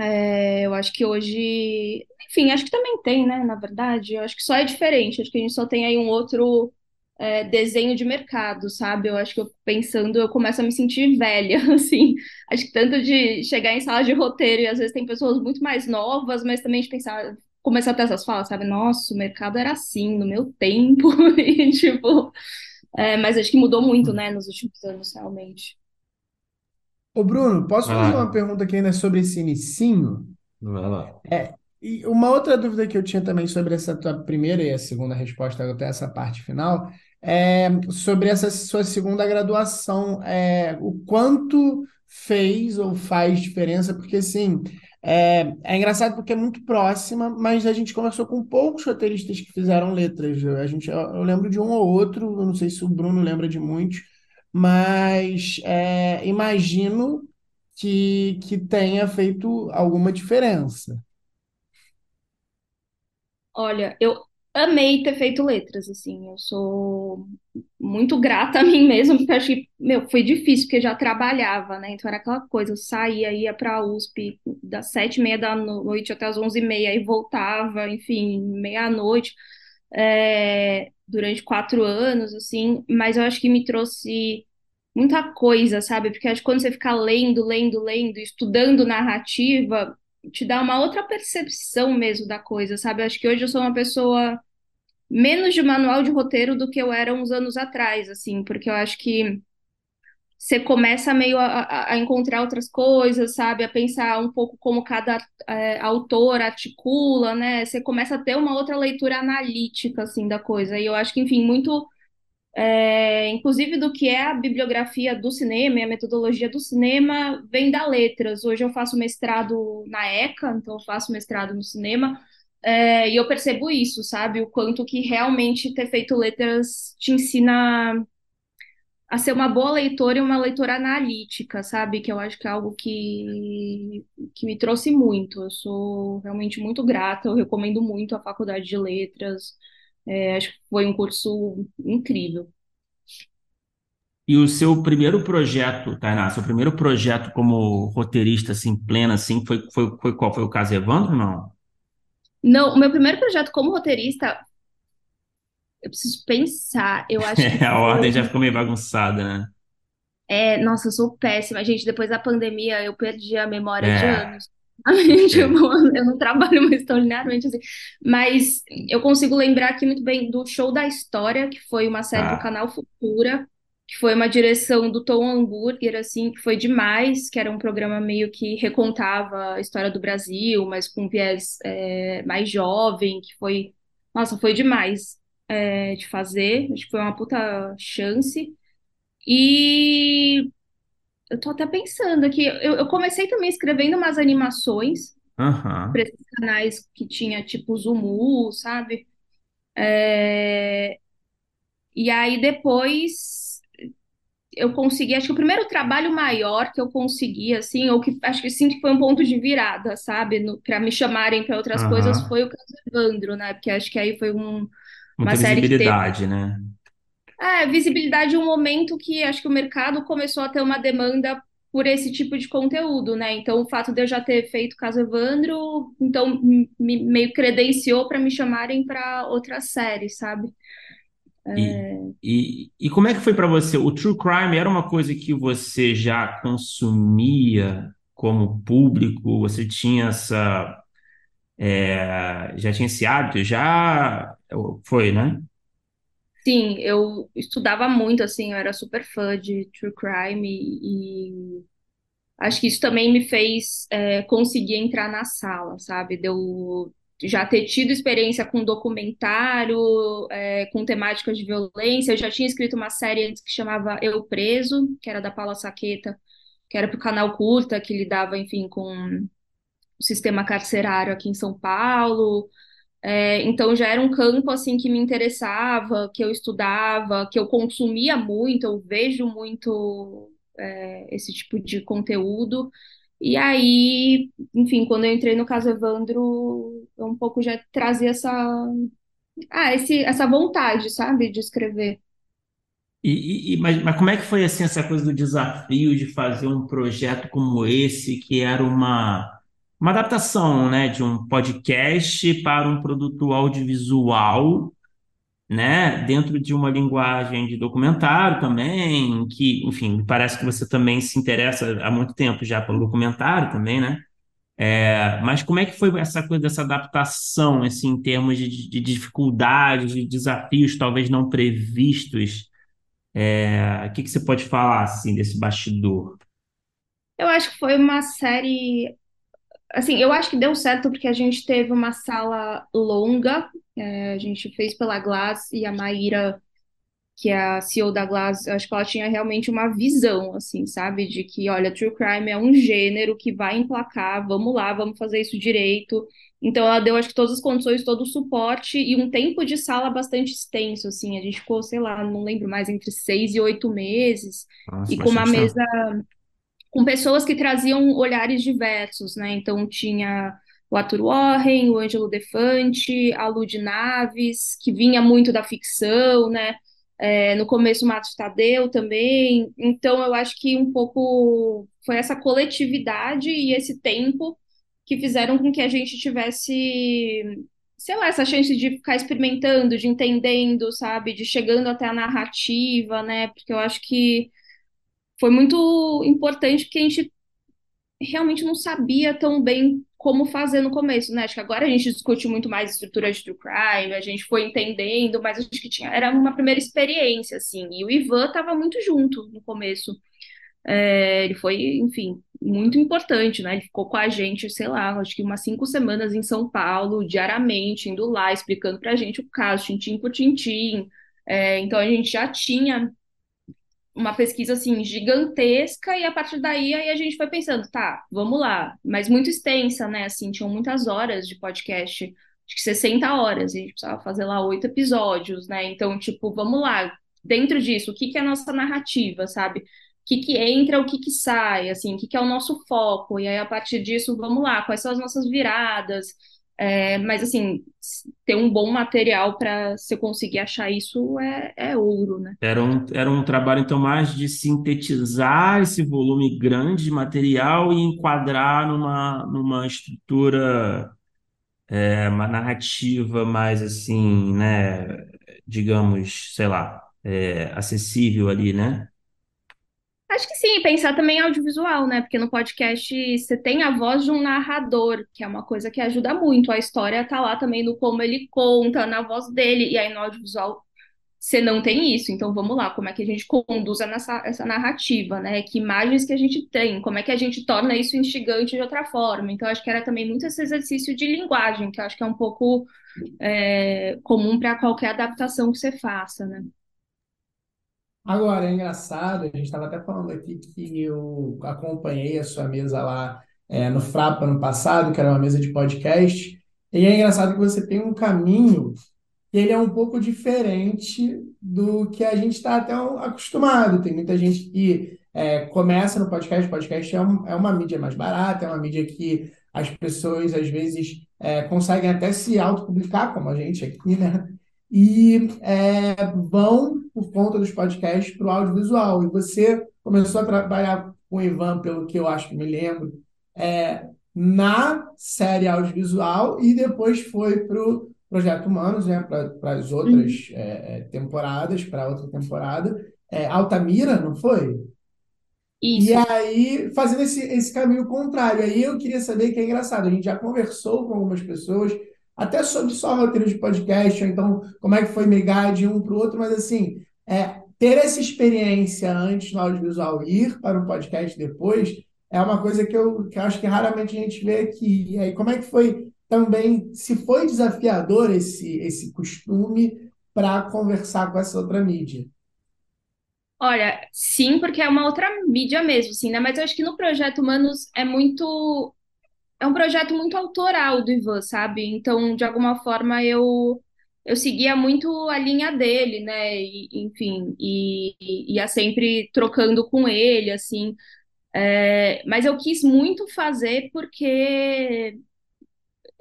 Speaker 3: É, eu acho que hoje, enfim, acho que também tem, né? Na verdade, eu acho que só é diferente. Acho que a gente só tem aí um outro é, desenho de mercado, sabe? Eu acho que eu pensando, eu começo a me sentir velha, (laughs) assim. Acho que tanto de chegar em sala de roteiro e às vezes tem pessoas muito mais novas, mas também de pensar, começar a ter essas falas, sabe? Nossa, o mercado era assim no meu tempo, (laughs) e tipo, é, mas acho que mudou muito, né, nos últimos anos, realmente.
Speaker 1: Ô, Bruno, posso fazer uma
Speaker 4: lá,
Speaker 1: pergunta aqui ainda sobre esse inicinho?
Speaker 4: vai lá.
Speaker 1: É, e uma outra dúvida que eu tinha também sobre essa tua primeira e a segunda resposta, até essa parte final, é sobre essa sua segunda graduação, é, o quanto fez ou faz diferença, porque assim, é, é engraçado porque é muito próxima, mas a gente conversou com poucos roteiristas que fizeram letras. A gente, eu, eu lembro de um ou outro, eu não sei se o Bruno lembra de muitos, mas é, imagino que, que tenha feito alguma diferença.
Speaker 3: Olha, eu amei ter feito letras, assim, eu sou muito grata a (laughs) mim mesma, porque acho que, meu, foi difícil, porque já trabalhava, né, então era aquela coisa, eu saía, ia pra USP das sete e meia da noite até as onze e meia, e voltava, enfim, meia-noite, é, durante quatro anos, assim, mas eu acho que me trouxe muita coisa, sabe, porque acho que quando você fica lendo, lendo, lendo, estudando narrativa, te dá uma outra percepção mesmo da coisa, sabe? Acho que hoje eu sou uma pessoa menos de manual de roteiro do que eu era uns anos atrás, assim, porque eu acho que você começa meio a, a- a encontrar outras coisas, sabe? A pensar um pouco como cada é, autor articula, né? Você começa a ter uma outra leitura analítica, assim, da coisa. E eu acho que, enfim, muito É, inclusive do que é a bibliografia do cinema e a metodologia do cinema vem da letras. Hoje eu faço mestrado na ECA, então eu faço mestrado no cinema, é, e eu percebo isso, sabe? O quanto que realmente ter feito letras te ensina a ser uma boa leitora e uma leitora analítica, sabe? Que eu acho que é algo que, que me trouxe muito. Eu sou realmente muito grata, eu recomendo muito a Faculdade de Letras. É, acho que foi um curso incrível.
Speaker 4: E o seu primeiro projeto, Tainá, seu primeiro projeto como roteirista, assim, plena, assim, foi, foi, foi qual? Foi o caso Evandro, não?
Speaker 3: Não, o meu primeiro projeto como roteirista, eu preciso pensar, eu acho que (laughs)
Speaker 4: A ordem já ficou meio bagunçada, né?
Speaker 3: É, nossa, eu sou péssima. Gente, depois da pandemia eu perdi a memória de
Speaker 4: É,
Speaker 3: anos. Realmente, Eu não, eu não trabalho mais tão linearmente assim. Mas eu consigo lembrar aqui muito bem do Show da História, que foi uma série do
Speaker 4: Tá.
Speaker 3: canal Futura, que foi uma direção do Tom Hambúrguer, assim, que foi demais, que era um programa meio que recontava a história do Brasil, mas com viés é, mais jovem, que foi, nossa, foi demais é, de fazer. Acho que foi uma puta chance. E eu tô até pensando aqui, eu, eu comecei também escrevendo umas animações para
Speaker 4: Aham,
Speaker 3: esses canais que tinha tipo Zumu, sabe? É, E aí depois eu consegui, acho que o primeiro trabalho maior que eu consegui, assim, ou que acho que sim que foi um ponto de virada, sabe? Para me chamarem para outras coisas foi o Caso Evandro, né? Porque acho que aí foi um- uma série que teve
Speaker 4: né?
Speaker 3: É, visibilidade é um momento que acho que o mercado começou a ter uma demanda por esse tipo de conteúdo, né? Então, o fato de eu já ter feito Caso Evandro, então me me- meio credenciou para me chamarem para outras séries, sabe?
Speaker 4: E, e, e como é que foi para você? O true crime era uma coisa que você já consumia como público? Você tinha essa, é, já tinha esse hábito? Já foi, né?
Speaker 3: Sim, eu estudava muito, assim, eu era super fã de True Crime e, Acho que isso também me fez é, conseguir entrar na sala, sabe? De eu já ter tido experiência com documentário, é, com temáticas de violência. Eu já tinha escrito uma série antes que chamava Eu Preso, que era da Paula Saqueta, que era para o canal Curta, que lidava, enfim, com o sistema carcerário aqui em São Paulo. É, então já era um campo assim que me interessava, que eu estudava, que eu consumia muito, eu vejo muito é, esse tipo de conteúdo. E aí, enfim, quando eu entrei no caso Evandro, eu um pouco já trazia essa, ah, esse, essa vontade, sabe, de escrever.
Speaker 4: E, e- mas, mas como é que foi assim essa coisa do desafio de fazer um projeto como esse, que era uma, uma adaptação, né, de um podcast para um produto audiovisual, né, dentro de uma linguagem de documentário também, que, enfim, parece que você também se interessa há muito tempo já pelo documentário também, né? É, mas como é que foi essa coisa dessa adaptação, assim, em termos de, de dificuldades, de desafios talvez não previstos? É, o que que você pode falar assim desse bastidor?
Speaker 3: Eu acho que foi uma série, assim, eu acho que deu certo porque a gente teve uma sala longa, é, a gente fez pela Glass e a Maíra que é a CEO da Glass, eu acho que ela tinha realmente uma visão, assim, sabe? De que, olha, true crime é um gênero que vai emplacar, vamos lá, vamos fazer isso direito. Então, ela deu, acho que, todas as condições, todo o suporte e um tempo de sala bastante extenso, assim. A gente ficou, sei lá, não lembro mais, entre seis e oito meses,
Speaker 4: Nossa,
Speaker 3: e com uma mesa. Com pessoas que traziam olhares diversos, né? Então tinha o Arthur Warren, o Ângelo Defante, a Lud Naves, que vinha muito da ficção, né? É, no começo o Matos Tadeu também. Então eu acho que um pouco foi essa coletividade e esse tempo que fizeram com que a gente tivesse, sei lá, essa chance de ficar experimentando, de entendendo, sabe? De chegando até a narrativa, né? Porque eu acho que foi muito importante porque a gente realmente não sabia tão bem como fazer no começo, né? Acho que agora a gente discute muito mais estrutura de true crime, a gente foi entendendo, mas acho que tinha, era uma primeira experiência, assim. E o Ivan estava muito junto no começo. É, ele foi, enfim, muito importante, né? Ele ficou com a gente, sei lá, acho que umas cinco semanas em São Paulo, diariamente, indo lá, explicando pra gente o caso, tintim por tintim. É, então a gente já tinha uma pesquisa assim gigantesca e a partir daí aí a gente foi pensando, tá, vamos lá, mas muito extensa, né? Assim, tinham muitas horas de podcast, acho que 60 horas, e a gente precisava fazer lá oito episódios, né? Então, tipo, vamos lá, dentro disso, o que que é a nossa narrativa, sabe? O que que entra, o que que sai, assim, o que que é o nosso foco? E aí a partir disso, vamos lá, quais são as nossas viradas? É, mas assim, ter um bom material para você conseguir achar isso é, é ouro, né?
Speaker 2: Era um, era um trabalho, então, mais de sintetizar esse volume grande de material e enquadrar numa, numa estrutura, é, uma narrativa mais assim, né? Digamos, sei lá, é, acessível ali, né?
Speaker 3: Acho que sim, pensar também em audiovisual, né? Porque no podcast você tem a voz de um narrador, que é uma coisa que ajuda muito. A história tá lá também no como ele conta, na voz dele, e aí no audiovisual você não tem isso. Então vamos lá, como é que a gente conduz essa, essa narrativa, né? Que imagens que a gente tem, como é que a gente torna isso instigante de outra forma. Então acho que era também muito esse exercício de linguagem, que eu acho que é um pouco é, comum para qualquer adaptação que você faça, né?
Speaker 1: Agora, é engraçado, a gente estava até falando aqui que eu acompanhei a sua mesa lá é, no Frapa no passado, que era uma mesa de podcast, e é engraçado que você tem um caminho que ele é um pouco diferente do que a gente está até acostumado. Tem muita gente que é, começa no podcast, podcast é, um, é uma mídia mais barata, é uma mídia que as pessoas às vezes é, conseguem até se autopublicar, como a gente aqui, né? E é, vão, por conta dos podcasts, para o audiovisual. E você começou a trabalhar com o Ivan, pelo que eu acho que me lembro, é, na série audiovisual e depois foi para o Projeto Humanos, né, para as outras é, é, temporadas, para outra temporada. É, Altamira, não foi?
Speaker 3: Isso.
Speaker 1: E aí, fazendo esse, esse caminho contrário. Aí eu queria saber que é engraçado, a gente já conversou com algumas pessoas até sobre só roteiro de podcast, ou então como é que foi migrar de um para o outro, mas assim, é, ter essa experiência antes no audiovisual e ir para o podcast depois é uma coisa que eu, que eu acho que raramente a gente vê aqui. E aí, como é que foi também, se foi desafiador esse, esse costume para conversar com essa outra mídia?
Speaker 3: Olha, sim, porque é uma outra mídia mesmo, sim, né? Mas eu acho que no Projeto Humanos é muito é um projeto muito autoral do Ivan, sabe? Então, de alguma forma, eu eu seguia muito a linha dele, né? E, enfim, e, e ia sempre trocando com ele, assim. É, mas eu quis muito fazer porque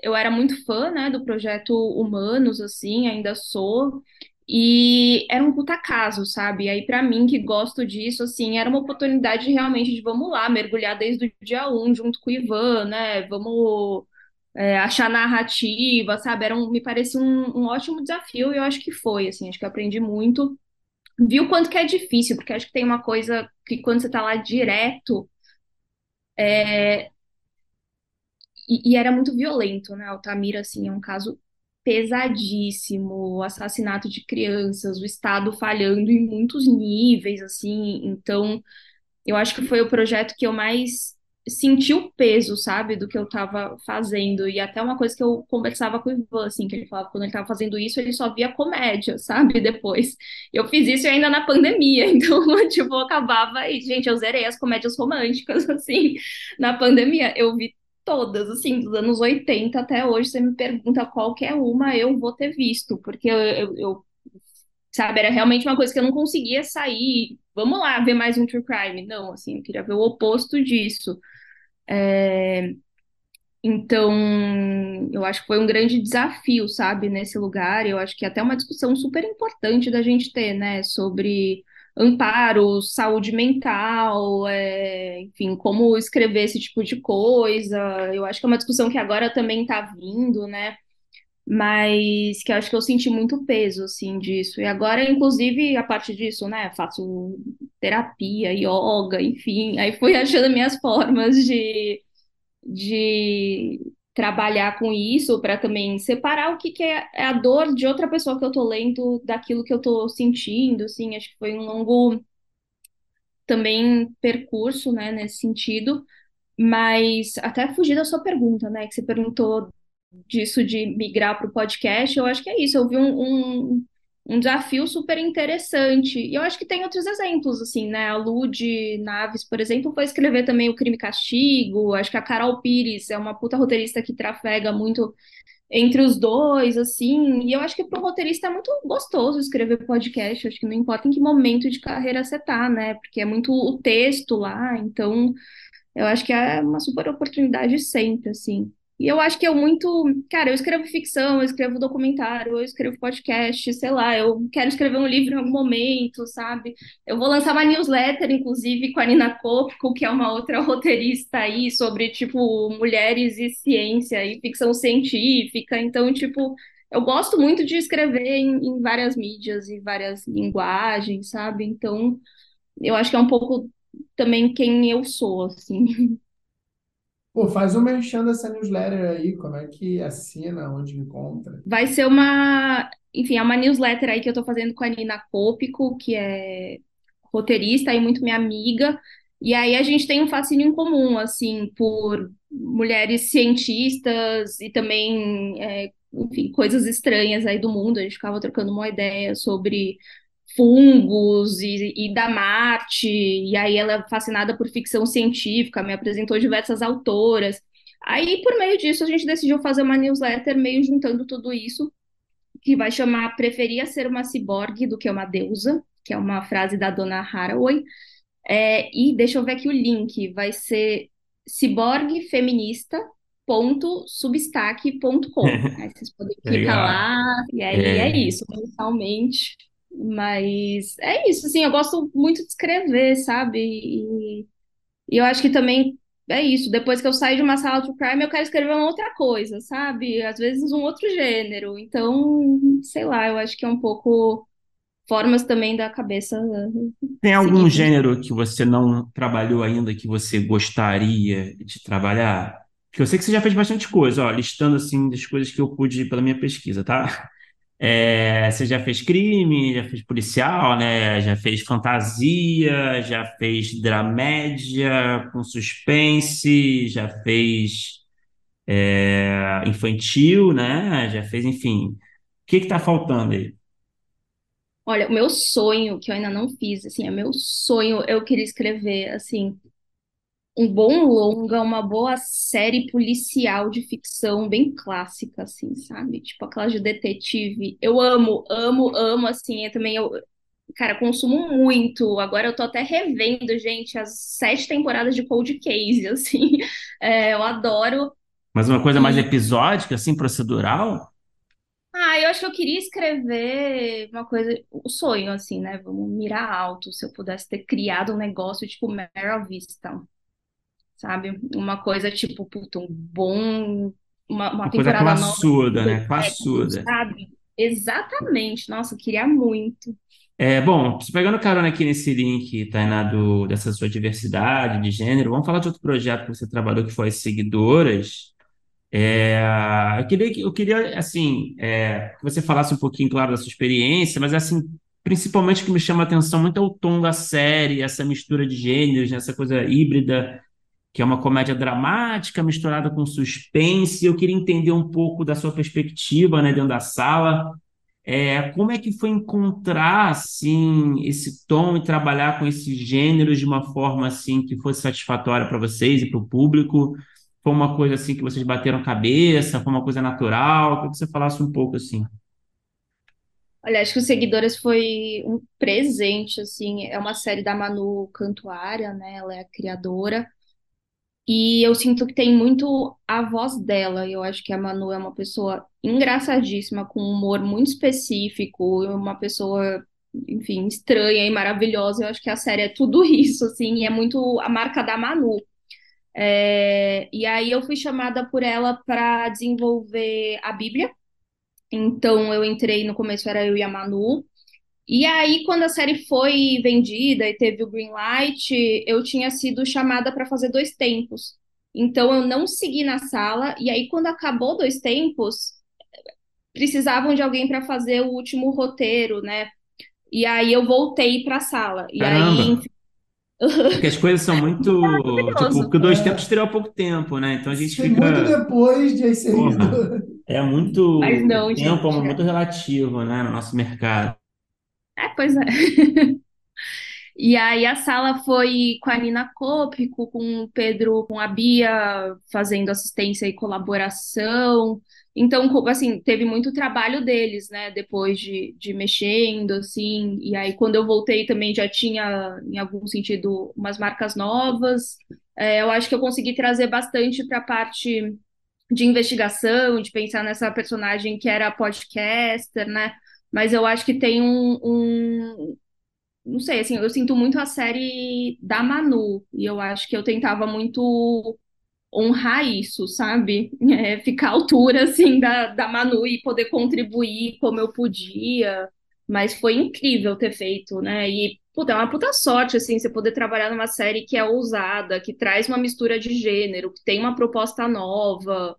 Speaker 3: eu era muito fã, né, do projeto Humanos, assim, ainda sou. E era um puta caso, sabe? E aí, para mim, que gosto disso, assim, era uma oportunidade realmente de vamos lá, mergulhar desde o dia um, junto com o Ivan, né? Vamos é, achar narrativa, sabe? Era um, me parecia um, um ótimo desafio e eu acho que foi, assim, acho que aprendi muito. Vi o quanto que é difícil, porque acho que tem uma coisa que quando você tá lá direto, é, e, e, era muito violento, né? Altamira, assim, é um caso pesadíssimo, o assassinato de crianças, o Estado falhando em muitos níveis, assim. Então, eu acho que foi o projeto que eu mais senti o peso, sabe, do que eu estava fazendo. E até uma coisa que eu conversava com o Ivan, assim, que ele falava que quando ele estava fazendo isso, ele só via comédia, (laughs) sabe, depois. Eu fiz isso ainda na pandemia, (laughs) então, (laughs) tipo, eu acabava e, gente, eu zerei as comédias românticas, assim, na pandemia. Eu vi todas, assim, dos anos 80 até hoje, você me pergunta qualquer uma, eu vou ter visto, porque eu, eu, eu, sabe, era realmente uma coisa que eu não conseguia sair, vamos lá, ver mais um true crime, não, assim, eu queria ver o oposto disso. É... Então, eu acho que foi um grande desafio, sabe, nesse lugar, eu acho que até uma discussão super importante da gente ter, né, sobre amparo, saúde mental, é, enfim, como escrever esse tipo de coisa. Eu acho que é uma discussão que agora também está vindo, né? Mas que eu acho que eu senti muito peso, assim, disso. E agora, inclusive, a parte disso, né? Faço terapia, yoga, enfim. Aí fui (laughs) achando minhas formas de, de trabalhar com isso para também separar o que, que é, é, a dor de outra pessoa que eu tô lendo daquilo que eu tô sentindo, assim, acho que foi um longo também percurso, né, nesse sentido, mas até fugir da sua pergunta, né, que você perguntou disso de migrar para o podcast, eu acho que é isso, eu vi um, um, um desafio super interessante. E eu acho que tem outros exemplos, assim, né? A Lud Naves, por exemplo, foi escrever também o Crime e Castigo. Acho que a Carol Pires é uma puta roteirista que trafega muito entre os dois, assim. E eu acho que para um roteirista é muito gostoso escrever podcast. Acho que não importa em que momento de carreira você tá, né? Porque é muito o texto lá. Então, eu acho que é uma super oportunidade sempre, assim. E eu acho que eu muito. Cara, eu escrevo ficção, eu escrevo documentário, eu escrevo podcast, sei lá, eu quero escrever um livro em algum momento, sabe? Eu vou lançar uma newsletter, inclusive, com a Nina Kopko, que é uma outra (laughs) roteirista aí, sobre, tipo, mulheres e ciência e ficção científica. Então, tipo, eu gosto muito de escrever em, em várias mídias e várias linguagens, sabe? Então, eu acho que é um pouco também quem eu sou, assim. (laughs)
Speaker 1: Pô, faz um merchan dessa newsletter aí, como é que assina, onde encontra?
Speaker 3: Vai ser uma, enfim, é uma newsletter aí que eu tô fazendo com a Nina Cópico, que é roteirista e muito minha amiga. E aí a gente tem um fascínio em comum, assim, por mulheres cientistas e também, é, enfim, coisas estranhas aí do mundo. A gente ficava trocando uma ideia sobre fungos e, e, da Marte, e aí ela é fascinada por ficção científica, me apresentou diversas autoras. Aí, por meio disso, a gente decidiu fazer uma newsletter meio juntando tudo isso, que vai chamar Preferia ser uma ciborgue do que uma deusa, que é uma frase da dona Haraway. É, e deixa eu ver aqui o link, vai ser ciborguefeminista.substack.com. (laughs) Aí vocês podem clicar lá, e aí é, é isso, mensalmente. Mas é isso, assim, eu gosto muito de escrever, sabe? E, e eu acho que também é isso. Depois que eu saio de uma sala de crime, eu quero escrever uma outra coisa, sabe? Às vezes um outro gênero. Então, sei lá, eu acho que é um pouco formas também da cabeça.
Speaker 4: Tem algum gênero que você não trabalhou ainda que você gostaria de trabalhar? Porque eu sei que você já fez bastante coisa, ó, listando assim das coisas que eu pude pela minha pesquisa, tá? É, você já fez crime, já fez policial, né? Já fez fantasia, já fez dramédia com suspense, já fez é, infantil, né? Já fez, enfim. O que que tá faltando aí?
Speaker 3: Olha, o meu sonho, que eu ainda não fiz, assim, é meu sonho, eu queria escrever, assim, um bom longa, uma boa série policial de ficção bem clássica, assim, sabe? Tipo aquela de detetive. Eu amo, amo, amo, assim, eu também eu, cara, consumo muito. Agora eu tô até revendo, gente, as sete temporadas de Cold Case, (laughs) assim. É, eu adoro.
Speaker 4: Mas uma coisa mais episódica, assim, procedural?
Speaker 3: Ah, eu acho que eu queria escrever uma coisa, o sonho, assim, né? Vamos mirar alto. Se eu pudesse ter criado um negócio tipo Mare of sabe? Uma coisa tipo, puta, um bom. Uma, uma,
Speaker 4: uma coisa classuda, nova, né? Classuda.
Speaker 3: Sabe? Exatamente. Nossa, eu queria muito.
Speaker 4: É, bom, pegando carona aqui nesse link, Tainá, do, dessa sua diversidade de gênero, vamos falar de outro projeto que você trabalhou, que foi as Seguidoras. É, eu queria, eu queria assim, é, que você falasse um pouquinho, claro, da sua experiência, mas assim, principalmente o que me chama a atenção muito é o tom da série, essa mistura de gêneros, né, essa coisa híbrida que é uma comédia dramática misturada com suspense. Eu queria entender um pouco da sua perspectiva, né, dentro da sala. É, como é que foi encontrar assim esse tom e trabalhar com esses gêneros de uma forma assim que fosse satisfatória para vocês e para o público? Foi uma coisa assim que vocês bateram cabeça? Foi uma coisa natural? Queria que você falasse um pouco assim.
Speaker 3: Olha, acho que os Seguidores foi um presente, assim, é uma série da Manu Cantuária, né? Ela é a criadora. E eu sinto que tem muito a voz dela. Eu acho que a Manu é uma pessoa engraçadíssima, com um humor muito específico, uma pessoa, enfim, estranha e maravilhosa. Eu acho que a série é tudo (laughs) isso, assim, e é muito a marca da Manu. É... E aí eu fui chamada por ela para desenvolver a Bíblia. Então eu entrei, no começo era eu e a Manu, e aí, quando a série foi vendida e teve o green light, eu tinha sido chamada para fazer dois tempos. Então, eu não segui na sala. E aí, quando acabou dois tempos, precisavam de alguém para fazer o último roteiro, né? E aí, eu voltei para a sala. E
Speaker 4: Caramba. aí, enfim... (laughs) Porque as coisas são muito. tipo, porque dois tempos teria pouco tempo, né? Então a gente fica.
Speaker 1: Muito depois de ser
Speaker 2: É
Speaker 3: Mas
Speaker 2: muito. O
Speaker 3: não,
Speaker 2: tempo é
Speaker 3: gente.
Speaker 2: muito relativo, né, no nosso mercado.
Speaker 3: É, pois é. (laughs) E aí a sala foi com a Nina Cópico, com o Pedro, com a Bia, fazendo assistência e colaboração. Então, assim, teve muito trabalho deles, né? Depois de, de mexendo, assim. E aí, quando eu voltei, também já tinha, em algum sentido, umas marcas novas. É, eu acho que eu consegui trazer bastante para a parte de investigação, de pensar nessa personagem que era podcaster, né? Mas eu acho que tem um, um, não sei, assim, eu sinto muito a série da Manu, e eu acho que eu tentava muito honrar isso, sabe? (laughs) É, ficar à altura, assim, da, da Manu e poder contribuir como eu podia, mas foi incrível ter feito, né? E, puta, é uma puta sorte, assim, você poder trabalhar numa série que é ousada, que traz uma mistura de gênero, que tem uma proposta nova,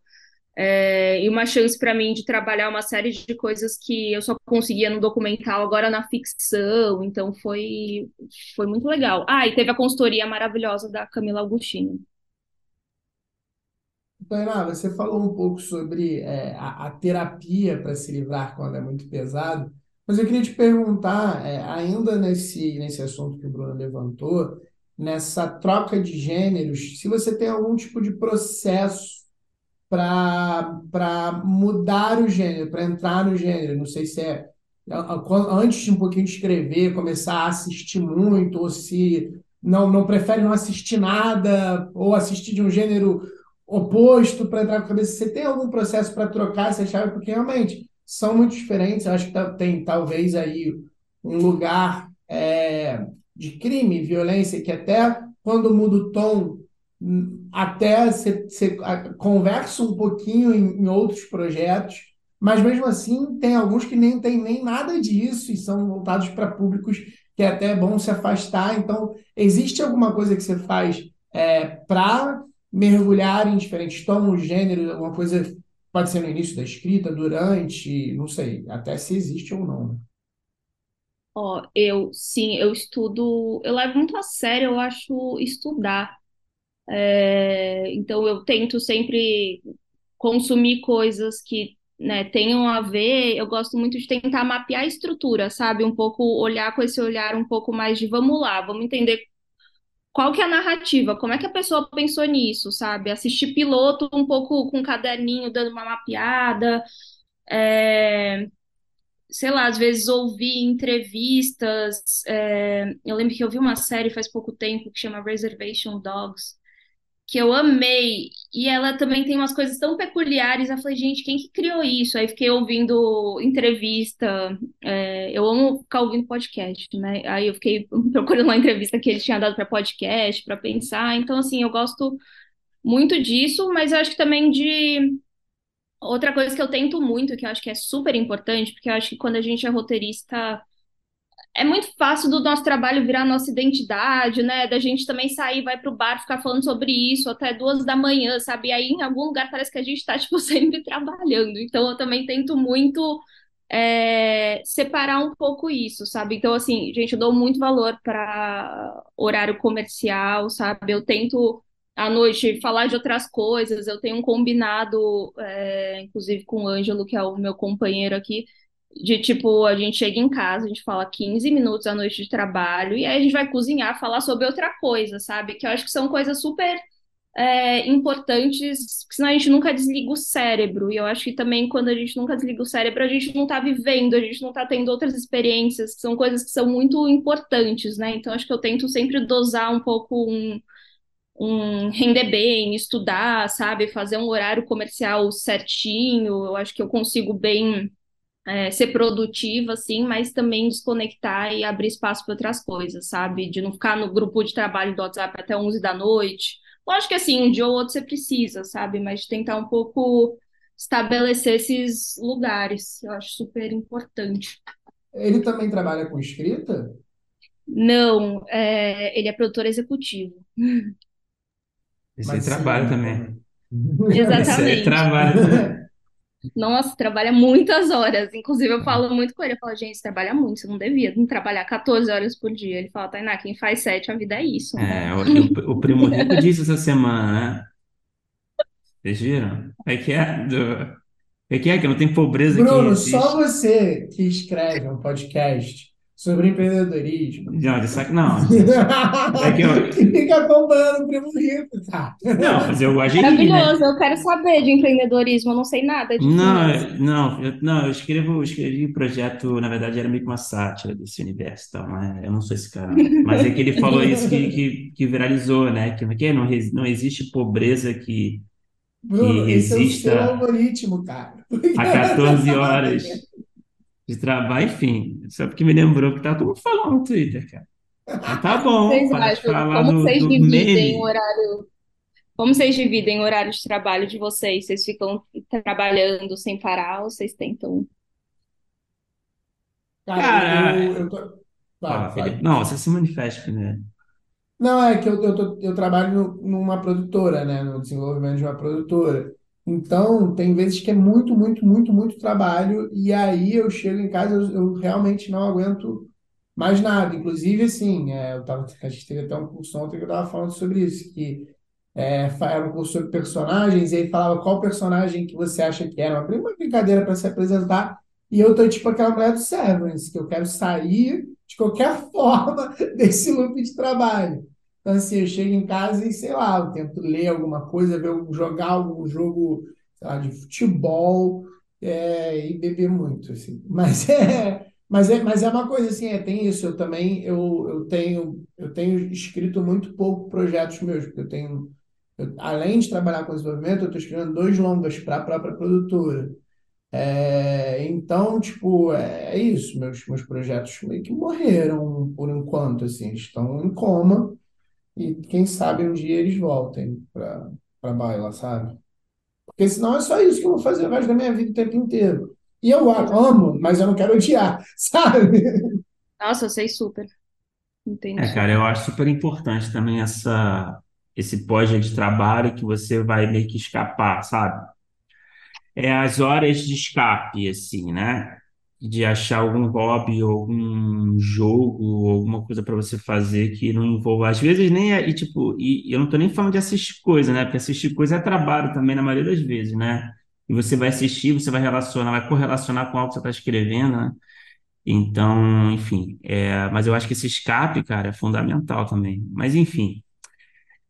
Speaker 3: é, e uma chance para mim de trabalhar uma série de coisas que eu só conseguia no documental, agora na ficção, então foi, foi muito legal. Ah, e teve a consultoria maravilhosa da Camila Augustino.
Speaker 1: Tainá, você falou um pouco sobre é, a, a terapia para se livrar quando é muito pesado, mas eu queria te perguntar, é, ainda nesse, nesse assunto que o Bruno levantou, nessa troca de gêneros, se você tem algum tipo de processo para mudar o gênero, para entrar no gênero. Não sei se é antes de um pouquinho de escrever, começar a assistir muito, ou se não, não prefere não assistir nada, ou assistir de um gênero oposto para entrar com a cabeça. Você tem algum processo para trocar essa chave? Porque realmente são muito diferentes. Eu acho que tá- tem talvez aí um lugar é, de crime, violência, que até quando muda o tom até você, conversa um pouquinho em, em outros projetos, mas mesmo assim tem alguns que nem tem nem nada disso e são voltados para públicos que é até bom se afastar. Então, existe alguma coisa que você faz é, para mergulhar em diferentes tons, gêneros, alguma coisa pode ser no início da escrita, durante, não sei, até se existe ou não, né?
Speaker 3: Ó, eu, sim, eu estudo, eu levo muito a sério, eu acho, estudar. É, então, eu tento sempre consumir coisas que, né, tenham a ver. Eu gosto muito de tentar mapear a estrutura, sabe? Um pouco olhar com esse olhar um pouco mais de vamos lá, vamos entender qual que é a narrativa, como é que a pessoa pensou nisso, sabe? Assistir piloto um pouco com um caderninho dando uma mapeada, é, sei lá, às vezes ouvir entrevistas. é, eu lembro que eu vi uma série faz pouco tempo que chama Reservation Dogs que eu amei. E ela também tem umas coisas tão peculiares. Eu falei, gente, quem que criou isso? Aí fiquei ouvindo entrevista. é, eu amo ficar ouvindo podcast, né? Aí eu fiquei (laughs) procurando uma entrevista que ele tinha dado para podcast, para pensar. Então, assim, eu gosto muito disso, mas eu acho que também de. Outra coisa que eu tento muito, que eu acho que é super importante, porque eu acho que quando a gente é roteirista é muito fácil do nosso trabalho virar nossa identidade, né? Da gente também sair, vai pro bar, ficar falando sobre isso até duas da manhã, sabe? E aí em algum lugar parece que a gente tá, (laughs) tipo, sempre trabalhando. Então eu também tento muito é, separar um pouco isso, sabe? Então, assim, gente, eu dou muito valor para horário comercial, sabe? Eu tento à noite falar de outras coisas, eu tenho um combinado, é, inclusive com o Ângelo, que é o meu companheiro aqui de tipo, a gente chega em casa, a gente fala 15 minutos à noite de trabalho, e aí a gente vai cozinhar, falar sobre outra coisa, sabe? Que eu acho que são coisas super é, importantes, porque senão a gente nunca desliga o cérebro. E eu acho que também quando a gente nunca desliga o cérebro, a gente não tá vivendo, a gente não tá tendo outras experiências, que são coisas que são muito importantes, né? Então acho que eu tento sempre dosar um pouco um. Um render bem, estudar, sabe? Fazer um horário comercial certinho. Eu acho que eu consigo bem é, ser produtiva, assim, mas também desconectar e abrir espaço para outras coisas, sabe? De não ficar no grupo de trabalho do WhatsApp até 11 da noite. Lógico que, assim, um dia ou outro você precisa, sabe? Mas de tentar um pouco estabelecer esses lugares, eu acho super importante.
Speaker 1: Ele também trabalha com escrita?
Speaker 3: Não, é, ele é produtor executivo.
Speaker 2: Esse
Speaker 1: Mas
Speaker 2: trabalho
Speaker 1: sim.
Speaker 2: também. Esse aí
Speaker 3: Exatamente.
Speaker 2: trabalho também. (laughs)
Speaker 3: Nossa, trabalha muitas horas. Inclusive, eu falo muito com ele. Eu falo, gente, você trabalha muito, você não devia não trabalhar 14 horas por dia. Ele fala, Tainá, quem faz sete, a vida é isso, né?
Speaker 2: É, o, o Primo Rico (laughs) disse essa semana, né? Vocês viram? É que é do...
Speaker 4: É que é que não tem pobreza que
Speaker 1: Bruno, só você que escreve um podcast sobre empreendedorismo
Speaker 4: Não, de saco, não, gente. É que eu.
Speaker 1: fica acompanhando o Primo Rico, tá?
Speaker 4: Não, mas eu gosto de né?
Speaker 3: Maravilhoso, eu quero saber de empreendedorismo, eu não sei nada de
Speaker 4: Não, eu- não, eu, não, eu escrevo, eu escrevi projeto, na verdade era meio que uma sátira desse universo, e tal, né? Eu não sou esse cara. Mas é que ele falou isso que, que, que viralizou, né? Que, que não, não existe pobreza que, que
Speaker 1: Bruno, esse é o seu
Speaker 4: resista
Speaker 1: algoritmo, cara.
Speaker 4: a 14 horas (laughs) de trabalho, enfim, só porque me lembrou que tá todo mundo falando no Twitter, cara. Mas tá bom,
Speaker 3: Vocês
Speaker 4: para de
Speaker 3: acham?
Speaker 4: falar
Speaker 3: Como
Speaker 4: do,
Speaker 3: vocês
Speaker 4: do
Speaker 3: dividem o horário? Como vocês dividem o horário de trabalho de vocês? Vocês ficam trabalhando sem parar ou vocês tentam?
Speaker 1: Cara, eu, eu, tô...
Speaker 4: fala, Felipe.
Speaker 1: vai.
Speaker 4: Não, você se manifesta primeiro.
Speaker 1: Não, é que eu, eu, tô- eu trabalho no- numa produtora, né? No desenvolvimento de uma produtora. Então, tem vezes que é muito, muito, muito, muito trabalho, e aí eu chego em casa, eu, eu realmente não aguento mais nada. Inclusive, assim, é, eu tava, a gente teve até um curso ontem que eu estava falando sobre isso, que é, era um curso sobre personagens, e aí falava qual personagem que você acha que era. Uma brincadeira para se apresentar, e eu tô tipo aquela mulher do Severance, que eu quero sair de qualquer (laughs) forma desse loop de trabalho. Então, assim, eu chego em casa e, sei lá, eu tento ler alguma coisa, ver, jogar algum jogo, sei lá, de futebol, é, e beber muito, assim. (laughs) Mas é, mas é, mas é uma coisa, assim, é, tem isso. Eu também, eu, eu tenho, eu tenho escrito muito pouco projetos meus, porque eu tenho, eu- além de trabalhar com desenvolvimento, eu estou escrevendo dois longas para a própria produtora. É, então, tipo, é, é isso. Meus, meus projetos meio que morreram por enquanto, assim, estão em coma. E quem sabe um dia eles voltem para para baila, sabe? Porque senão é só isso que eu vou fazer o resto da minha vida o tempo inteiro. E eu a- amo, mas eu não quero odiar, (laughs) sabe?
Speaker 3: Nossa, eu sei super, entendo
Speaker 4: É, cara,
Speaker 3: super.
Speaker 4: eu acho super importante também essa, esse pós de trabalho que você vai meio que escapar, sabe? É as horas de escape, assim, né? De achar algum hobby, algum jogo, alguma coisa para você fazer que não envolva. Às vezes nem é, e tipo, e eu não tô nem falando de assistir coisa, né? Porque assistir coisa é trabalho também, na maioria das vezes, né? E você vai assistir, você vai relacionar, vai correlacionar com algo que você está escrevendo, né? Então, enfim, é, mas eu acho que esse escape, cara, é fundamental também. Mas enfim.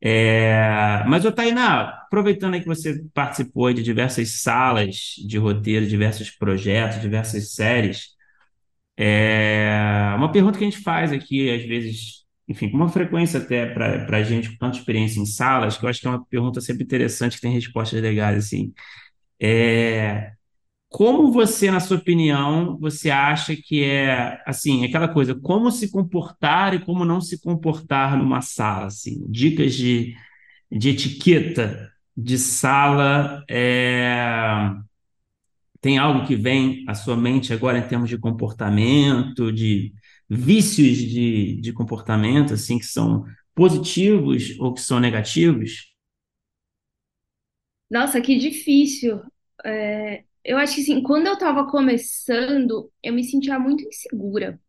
Speaker 4: É, mas, ô Tainá, aproveitando aí que você participou de diversas salas de roteiro, diversos projetos, diversas séries, é, uma pergunta que a gente faz aqui, às vezes, enfim, com uma frequência até para para gente com tanta experiência em salas, que eu acho que é uma pergunta sempre interessante, que tem respostas legais, assim. É, como você, na sua opinião, você acha que é, assim, aquela coisa, como se comportar e como não se comportar numa sala, assim, dicas de de etiqueta de sala, é, tem algo que vem à sua mente agora em termos de comportamento, de vícios de, de comportamento, assim, que são positivos ou que são negativos?
Speaker 3: Nossa, que difícil. É, eu acho que assim, quando eu tava começando, eu me sentia muito insegura.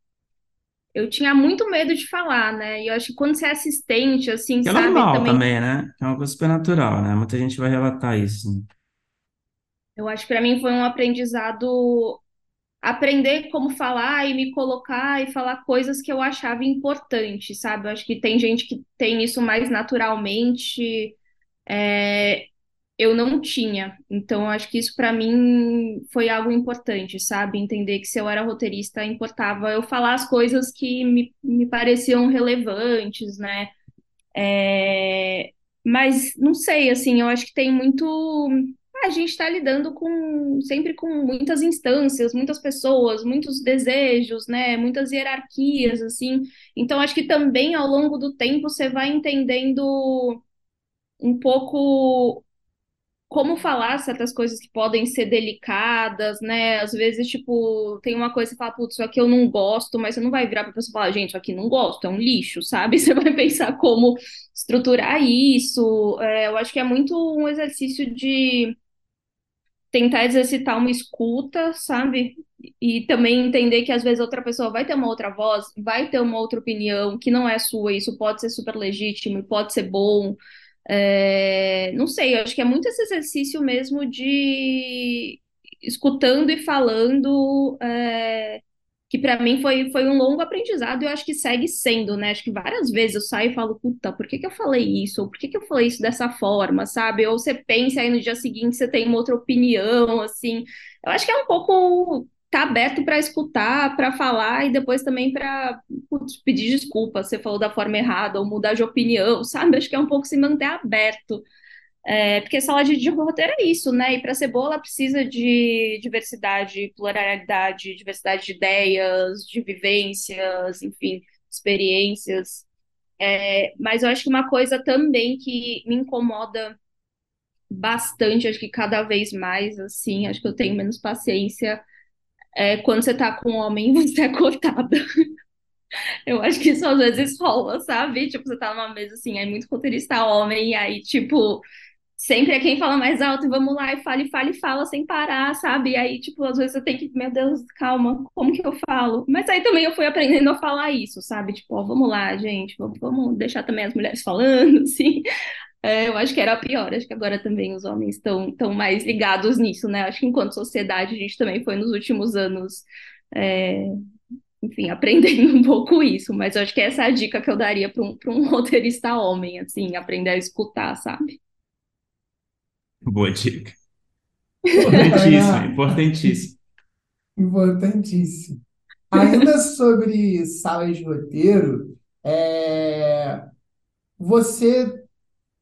Speaker 3: Eu tinha muito medo de falar, né? E eu acho que quando você é assistente, assim,
Speaker 4: é
Speaker 3: sabe,
Speaker 4: normal
Speaker 3: também,
Speaker 4: também, né? É uma coisa super natural, né? Muita gente vai relatar isso.
Speaker 3: eu acho que pra mim foi um aprendizado aprender como falar e me colocar e falar coisas que eu achava importantes, sabe? Eu acho que tem gente que tem isso mais naturalmente. é, eu não tinha. Então, acho que isso para mim foi algo importante, sabe? Entender que se eu era roteirista, importava eu falar as coisas que me, me pareciam relevantes, né? É, Mas não sei, assim, eu acho que tem muito. A gente está lidando com sempre com muitas instâncias, muitas pessoas, muitos desejos, né? Muitas hierarquias, assim. Então, acho que também ao longo do tempo você vai entendendo um pouco como falar certas coisas que podem ser delicadas, né? Às vezes, tipo, tem uma coisa que você fala, putz, isso aqui eu não gosto, mas você não vai virar pra pessoa e falar, gente, isso aqui não gosto, é um lixo, sabe? (laughs) Você vai pensar como estruturar isso. É, eu acho que é muito um exercício de tentar exercitar uma escuta, sabe? E também entender que às vezes outra pessoa vai ter uma outra voz, vai ter uma outra opinião que não é sua, isso pode ser super legítimo, e pode ser bom. É, não sei, eu acho que é muito esse exercício mesmo de escutando e falando, é, que para mim foi, foi um longo aprendizado e eu acho que segue sendo, né? Acho que várias vezes eu saio e falo, puta, por que que eu falei isso? Ou por que que eu falei isso dessa forma, sabe? Ou você pensa aí no dia seguinte você tem uma outra opinião, assim. Eu acho que é um pouco tá aberto para escutar, para falar e depois também para pedir desculpa. Você falou da forma errada ou mudar de opinião, (laughs) sabe? Acho que é um pouco se manter aberto. É, porque sala de, de roteiro é isso, né? E para ser boa, ela precisa de diversidade, pluralidade, diversidade de ideias, de vivências, enfim, experiências. É, mas eu acho que uma coisa também que me incomoda bastante, acho que cada vez mais, assim, acho que eu tenho menos paciência, é quando você tá com um homem (laughs) você é cortada. Eu acho que isso às vezes rola, sabe? Tipo, você tá numa mesa assim, é muito roteirista homem, e aí, tipo, sempre é quem fala mais alto, e vamos lá, e fala, e fala, e fala sem parar, sabe? E aí, tipo, às vezes eu tenho que, meu Deus, calma, como que eu falo? Mas aí também eu fui aprendendo a falar isso, sabe? Tipo, ó, vamos lá, gente, vamos deixar também as mulheres falando, (laughs) assim. É, eu acho que era pior, acho que agora também os homens estão tão mais ligados nisso, né? Acho que enquanto sociedade a gente também foi nos últimos anos, é, enfim, (laughs) aprendendo um pouco isso, mas eu acho que essa é a dica que eu daria para um, um (laughs) roteirista homem, assim, aprender a escutar, sabe?
Speaker 4: Boa dica. Importantíssimo, importantíssimo.
Speaker 1: Importantíssimo. Ainda sobre salas de roteiro, é, você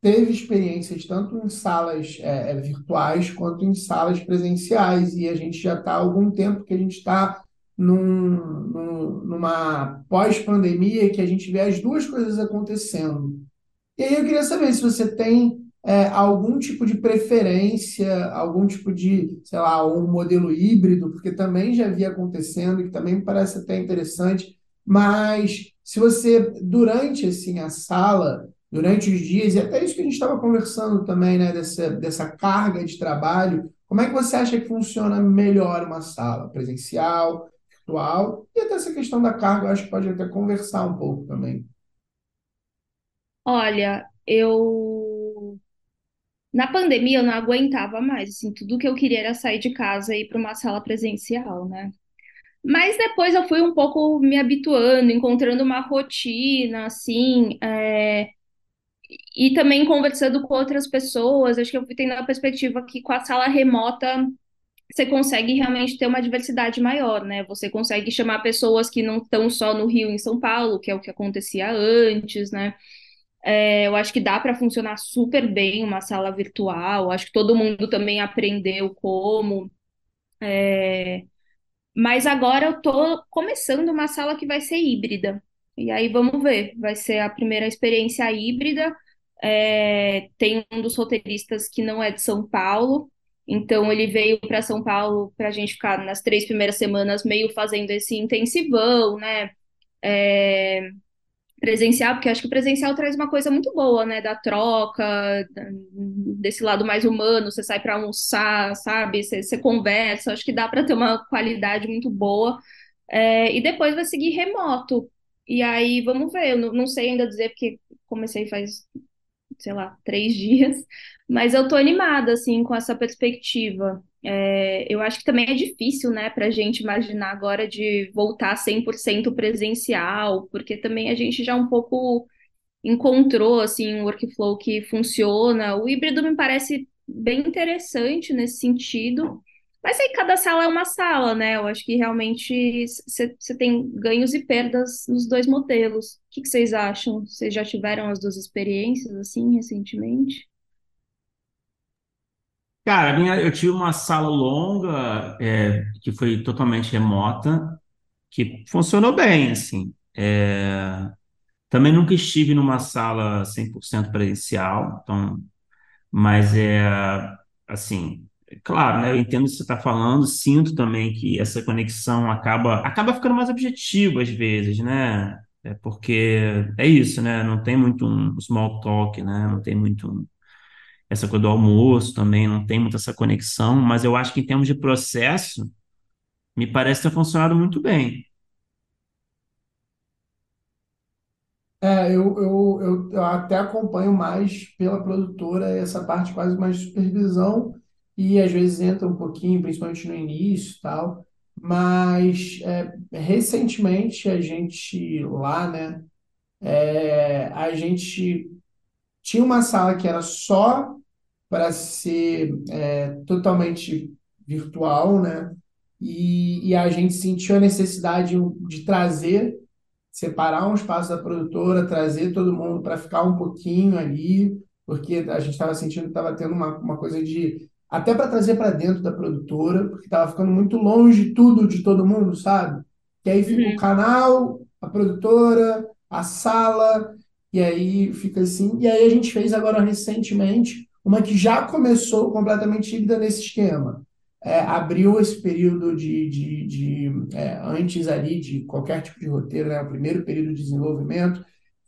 Speaker 1: teve experiências tanto em salas é, é virtuais quanto em salas presenciais, e a gente já está há algum tempo que a gente está num, num, numa pós-pandemia que a gente vê as duas coisas acontecendo. E aí eu queria saber se você tem é, algum tipo de preferência, algum tipo de, sei lá, um modelo híbrido, porque também já havia acontecendo, que também me parece até interessante, mas se você, durante assim, a sala, durante os dias, e até isso que a gente estava conversando também, né, dessa, dessa carga de trabalho, como é que você acha que funciona melhor uma sala? Presencial, virtual? E até essa questão da carga, eu acho que pode até conversar um pouco também.
Speaker 3: Olha, eu na pandemia eu não aguentava mais, assim, tudo que eu queria era sair de casa e ir para uma sala presencial, né? Mas depois eu fui um pouco me habituando, encontrando uma rotina, assim, é, e também conversando com outras pessoas. Acho que eu fui tendo a perspectiva que com a sala remota você consegue realmente ter uma diversidade maior, né? Você consegue chamar pessoas que não estão só no Rio em São Paulo, que é o que acontecia antes, né? É, eu acho que dá para funcionar super bem uma sala virtual, acho que todo mundo também aprendeu como. É, mas agora eu estou começando uma sala que vai ser híbrida. E aí vamos ver, vai ser a primeira experiência híbrida. É, tem um dos roteiristas que não é de São Paulo, então ele veio para São Paulo para a gente ficar nas três primeiras semanas meio fazendo esse intensivão, né? É, presencial, porque acho que o presencial traz uma coisa muito boa, né? Da troca, desse lado mais humano, você sai para almoçar, sabe? Você, você, conversa, acho que dá para ter uma qualidade muito boa. É, e depois vai seguir remoto. E aí, vamos ver, eu não, não sei ainda dizer, porque comecei faz, sei lá, três (laughs) dias, mas eu tô animada, assim, com essa perspectiva. É, eu acho que também é difícil, né, para a gente imaginar agora de voltar 100% presencial, porque também a gente já um pouco encontrou, assim, um workflow que funciona. O híbrido me parece bem interessante nesse sentido, mas aí cada sala é uma sala, né? Eu acho que realmente você tem ganhos e perdas nos dois modelos. O que vocês acham? Vocês já tiveram as duas experiências, assim, recentemente?
Speaker 4: Cara, minha, eu tive uma sala longa, é, que foi totalmente remota, que funcionou bem, assim. É, também nunca estive numa sala 100% presencial, então, mas é, assim, claro, né, eu entendo o que você está falando, sinto também que essa conexão acaba, acaba ficando mais objetiva às vezes, né? É porque é isso, né? Não tem muito um small talk, né? Não tem muito um essa coisa do almoço também, não tem muita essa conexão, mas eu acho que em termos de processo, me parece ter funcionado muito bem.
Speaker 1: É, eu, eu, eu até acompanho mais pela produtora essa parte quase mais de supervisão e às vezes entra um pouquinho, principalmente no início tal. Mas é, recentemente a gente lá, né, é, a gente tinha uma sala que era só para ser é, totalmente virtual, né? E, e a gente sentiu a necessidade de trazer, separar um espaço da produtora, trazer todo mundo para ficar um pouquinho ali, porque a gente estava sentindo que estava tendo uma, uma coisa de. Até para trazer para dentro da produtora, porque estava ficando muito longe tudo de todo mundo, sabe? Que aí fica o
Speaker 3: Uhum.
Speaker 1: canal, a produtora, a sala, e aí fica assim. E aí a gente fez agora recentemente uma que já começou completamente híbrida nesse esquema. É, abriu esse período de, de, de é, antes ali de qualquer tipo de roteiro, né? O primeiro período de desenvolvimento,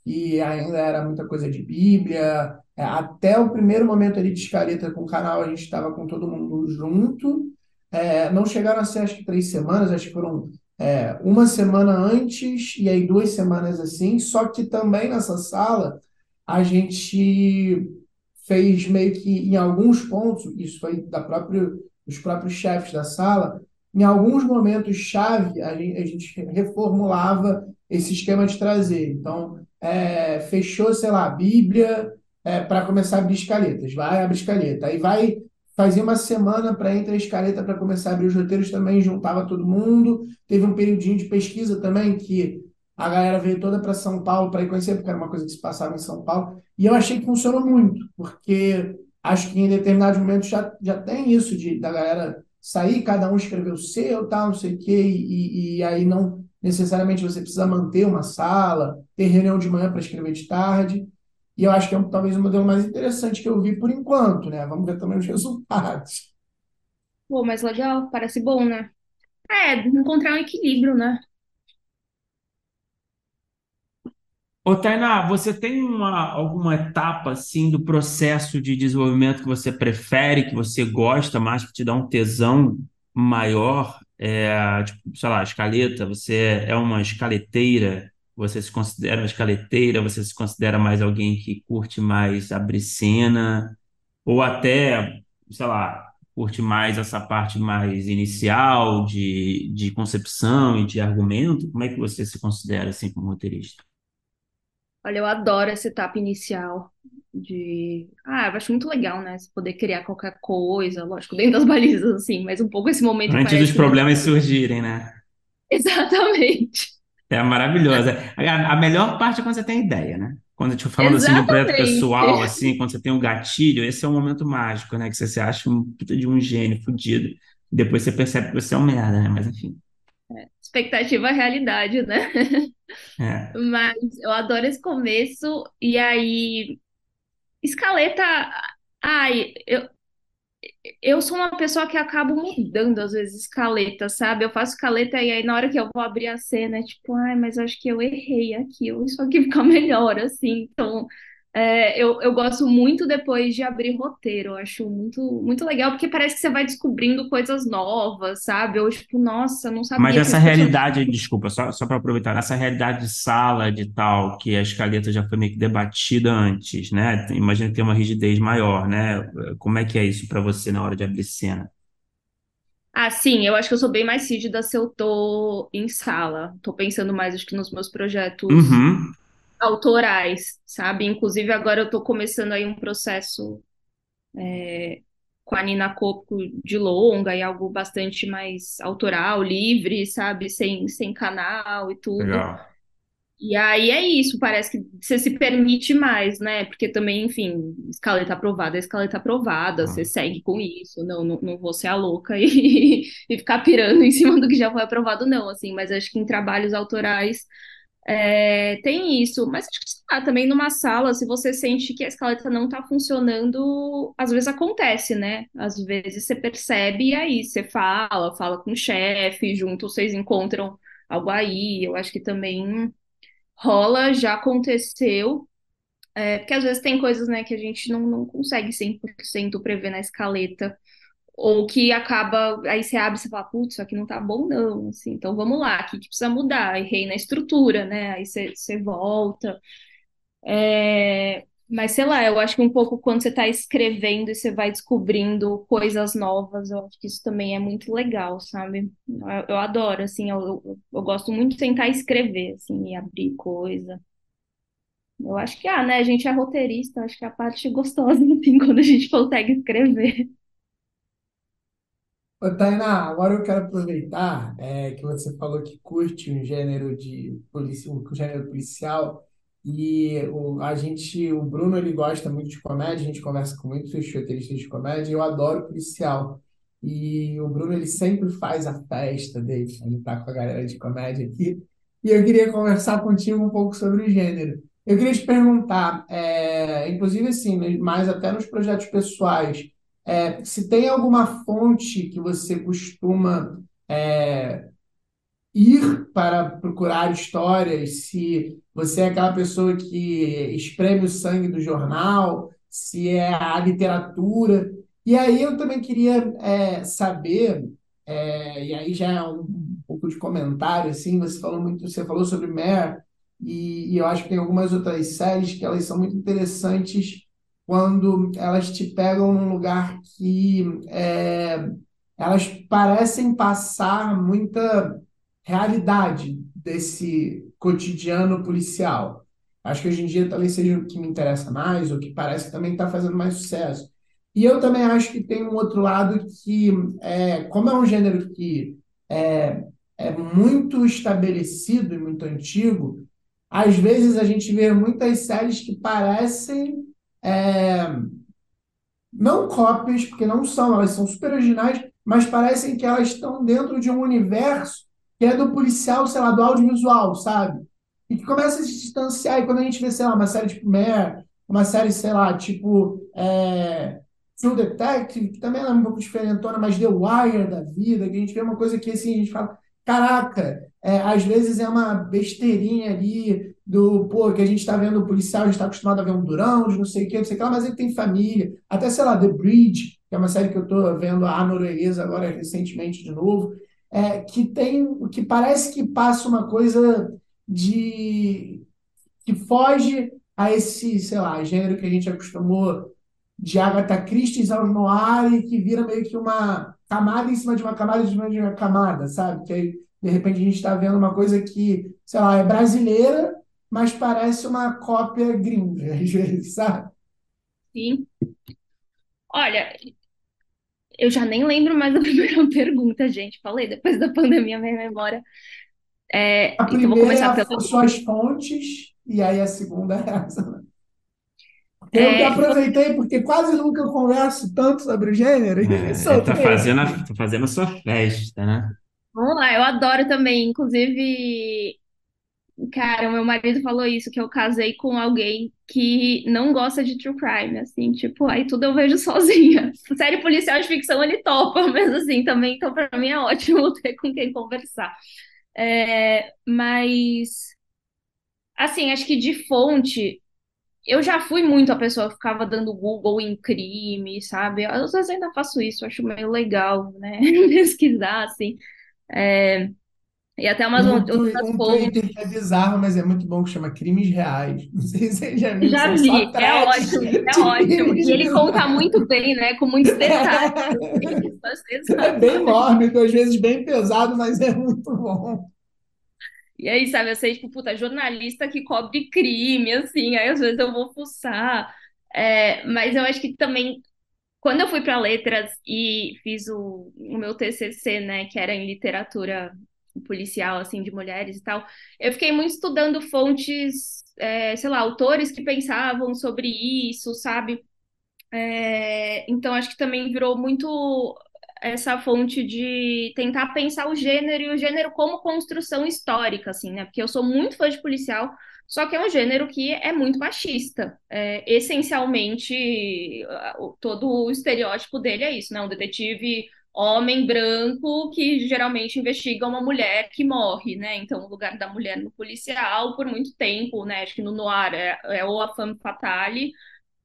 Speaker 1: e ainda era muita coisa de Bíblia. É, até o primeiro momento ali de escaleta com o canal, a gente estava com todo mundo junto. É, não chegaram a ser, acho que três semanas, acho que foram é, uma semana antes e aí duas semanas assim. Só que também nessa sala a gente fez meio que em alguns pontos, isso foi da própria, dos próprios chefes da sala, em alguns momentos chave a gente, a gente reformulava esse esquema de trazer. Então, é, fechou, sei lá, a Bíblia é, para começar a abrir escaletas, vai abrir escaleta, aí vai fazer uma semana para entrar a escaleta para começar a abrir os roteiros também, juntava todo mundo. Teve um periodinho de pesquisa também que a galera veio toda para São Paulo para ir conhecer, porque era uma coisa que se passava em São Paulo. E eu achei que funcionou muito, porque acho que em determinados momentos já, já tem isso de da galera sair, cada um escrever o seu, tal, não sei o quê, e, e aí não necessariamente você precisa manter uma sala, ter reunião de manhã para escrever de tarde. E eu acho que é um, talvez o modelo mais interessante que eu vi por enquanto, né? Vamos ver também os (laughs) resultados.
Speaker 3: Pô, mas legal, parece bom, né? É, encontrar um equilíbrio, né?
Speaker 4: Ô, Tainá, você tem uma, alguma etapa assim do processo de desenvolvimento que você prefere, que você gosta mais, que te dá um tesão maior? É, tipo, sei lá, escaleta, você é uma escaleteira, você se considera uma escaleteira, você se considera mais alguém que curte mais abrir cena, ou até, sei lá, curte mais essa parte mais inicial de, de concepção e de argumento? Como é que você se considera assim como roteirista?
Speaker 3: Olha, eu adoro essa etapa inicial de. Ah, eu acho muito legal, né? Você poder criar qualquer coisa, lógico, dentro das (laughs) balizas, assim, mas um pouco esse momento
Speaker 4: Antes dos
Speaker 3: parece
Speaker 4: problemas surgirem, né?
Speaker 3: Exatamente.
Speaker 4: É maravilhosa. A, a melhor parte é quando você tem ideia, né? Quando eu te falando assim de um projeto pessoal, assim, quando você tem um gatilho, esse é um momento mágico, né? Que você se acha um puta de um gênio fudido. Depois você percebe que você é um merda, né? Mas enfim.
Speaker 3: Expectativa é realidade, né? (laughs)
Speaker 4: É.
Speaker 3: Mas eu adoro esse começo. E aí, escaleta. Ai, eu, eu sou uma pessoa que acabo mudando às vezes escaleta, sabe? Eu faço escaleta e aí na hora que eu vou abrir a cena, é tipo, ai, mas acho que eu errei aqui, isso aqui (laughs) fica melhor, assim. Então, é, eu, eu gosto muito depois de abrir roteiro, eu acho muito, muito legal, porque parece que você vai descobrindo coisas novas, sabe? Ou tipo, nossa, não
Speaker 4: Mas
Speaker 3: sabia que
Speaker 4: essa realidade, desculpa, só, só para aproveitar, essa realidade de sala, de tal, que a escaleta já foi meio que debatida antes, né? Imagina tem uma rigidez maior, né? Como é que é isso para você na hora de abrir cena?
Speaker 3: Ah, sim, eu acho que eu sou bem mais rígida se eu tô em sala. Tô pensando mais, acho que nos meus projetos
Speaker 4: Uhum,
Speaker 3: autorais, sabe? Inclusive, agora eu tô começando aí um processo com a Nina Coco de longa e algo bastante mais autoral, livre, sabe? Sem, sem canal e tudo.
Speaker 4: legal.
Speaker 3: E aí é isso, parece que você se permite mais, né? Porque também, enfim, escaleta aprovada, é escaleta aprovada, você
Speaker 4: Uhum.
Speaker 3: segue com isso, não, não, não vou ser a louca e, (laughs) e ficar pirando em cima do que já foi aprovado, não, assim, mas acho que em trabalhos autorais é, tem isso. Mas acho que, lá, também numa sala, se você sente que a escaleta não tá funcionando, às vezes acontece, né? Às vezes você percebe e aí você fala, fala com o chefe, junto vocês encontram algo aí, eu acho que também rola, já aconteceu, é, porque às vezes tem coisas, né, que a gente não, não consegue 100% prever na escaleta, ou que acaba, aí você abre e você fala, putz, isso aqui não tá bom não, assim, então vamos lá, o que precisa mudar? Errei na estrutura, né, aí você, você volta. É, Mas sei lá, eu acho que um pouco quando você está escrevendo e você vai descobrindo coisas novas, eu acho que isso também é muito legal, sabe? Eu, eu adoro, assim, eu, eu, eu gosto muito de tentar escrever, assim, e abrir coisa. Eu acho que, ah, né, a gente é roteirista, acho que é a parte gostosa, (laughs) assim, quando a gente consegue escrever.
Speaker 1: Ô, Tainá, agora eu quero aproveitar é, que você falou que curte um gênero de polici... um gênero policial e o, a gente, o Bruno, ele gosta muito de comédia, a gente conversa com muitos roteiristas de comédia, e eu adoro policial. E o Bruno, ele sempre faz a festa dele, ele tá com a galera de comédia aqui. E eu queria conversar contigo um pouco sobre o gênero. Eu queria te perguntar, é, inclusive assim, mas até nos projetos pessoais, é, se tem alguma fonte que você costuma é, ir para procurar histórias, se você é aquela pessoa que espreme o sangue do jornal, se é a literatura. E aí eu também queria é, saber, é, e aí já é um, um pouco de comentário, assim, você falou muito, você falou sobre Mare, e, e eu acho que tem algumas outras séries que elas são muito interessantes quando elas te pegam num lugar que é, elas parecem passar muita realidade desse cotidiano policial. Acho que hoje em dia talvez seja o que me interessa mais, ou que parece que também está fazendo mais sucesso. E eu também acho que tem um outro lado que, é, como é um gênero que é, é muito estabelecido e muito antigo, às vezes a gente vê muitas séries que parecem é, não cópias, porque não são, elas são super originais, mas parecem que elas estão dentro de um universo que é do policial, sei lá, do audiovisual, sabe? E que começa a se distanciar. E quando a gente vê, sei lá, uma série tipo Mare, uma série, sei lá, tipo é, True Detective, que também é um pouco diferentona, mas The Wire da vida, que a gente vê uma coisa que assim, a gente fala, caraca, é, às vezes é uma besteirinha ali do, pô, que a gente está vendo policial, a gente está acostumado a ver um durão, de não sei o que, não sei o que lá, mas ele tem família. Até, sei lá, The Bridge, que é uma série que eu estou vendo a norueguesa agora recentemente de novo é, que tem, que parece que passa uma coisa de que foge a esse, sei lá, gênero que a gente acostumou de Agatha Christie ao noir e que vira meio que uma camada em cima de uma camada em cima de uma camada, sabe? Que aí, de repente a gente está vendo uma coisa que, sei lá, é brasileira, mas parece uma cópia gringa, (laughs) às vezes, sabe?
Speaker 3: Sim. Olha, eu já nem lembro mais da (laughs) primeira pergunta, gente. Falei, depois da pandemia, minha memória. É,
Speaker 1: a
Speaker 3: então,
Speaker 1: primeira
Speaker 3: vou começar
Speaker 1: é
Speaker 3: pela.
Speaker 1: suas fontes, e aí a segunda é essa. Eu
Speaker 3: É,
Speaker 1: aproveitei porque quase nunca eu converso tanto sobre o gênero e
Speaker 4: É, tá
Speaker 1: soltei
Speaker 4: fazendo a, tá fazendo a sua festa, né?
Speaker 3: vamos lá, eu adoro também. Inclusive, cara, meu marido falou isso, que eu casei com alguém que não gosta de true crime, assim, tipo, aí tudo eu vejo (laughs) sozinha. Série policial de ficção ele topa, (laughs) mas assim, também, então pra mim é ótimo (laughs) ter com quem conversar. É, mas, assim, acho que de fonte. Eu já fui muito a pessoa que ficava dando Google em crime, sabe? Às vezes ainda faço isso, acho meio legal, né? Pesquisar, assim. É, e até umas
Speaker 1: um,
Speaker 3: outras
Speaker 1: um. Twitter que é bizarro, mas é muito bom, que chama Crimes Reais. Não sei se você já viu,
Speaker 3: Já
Speaker 1: só
Speaker 3: vi, é ótimo, é ótimo. (laughs) E ele conta muito bem, né? Com muitos (laughs) detalhes. Assim,
Speaker 1: É bem mórbido, às vezes bem pesado, mas é muito bom.
Speaker 3: E aí, sabe, eu sei, tipo, puta, jornalista que cobre crime, assim, aí às vezes eu vou fuçar. É, mas eu acho que também Quando eu fui para letras e fiz o, o meu TCC, né, que era em literatura policial, assim, de mulheres e tal, eu fiquei muito estudando fontes, é, sei lá, autores que pensavam sobre isso, sabe? É, então, acho que também virou muito essa fonte de tentar pensar o gênero e o gênero como construção histórica, assim, né? Porque eu sou muito fã de policial, só que é um gênero que é muito machista. É, essencialmente, todo o estereótipo dele é isso, né? Um detetive homem branco que geralmente investiga uma mulher que morre, né? Então, o lugar da mulher no policial por muito tempo, né? Acho que no noir é, é ou a femme fatale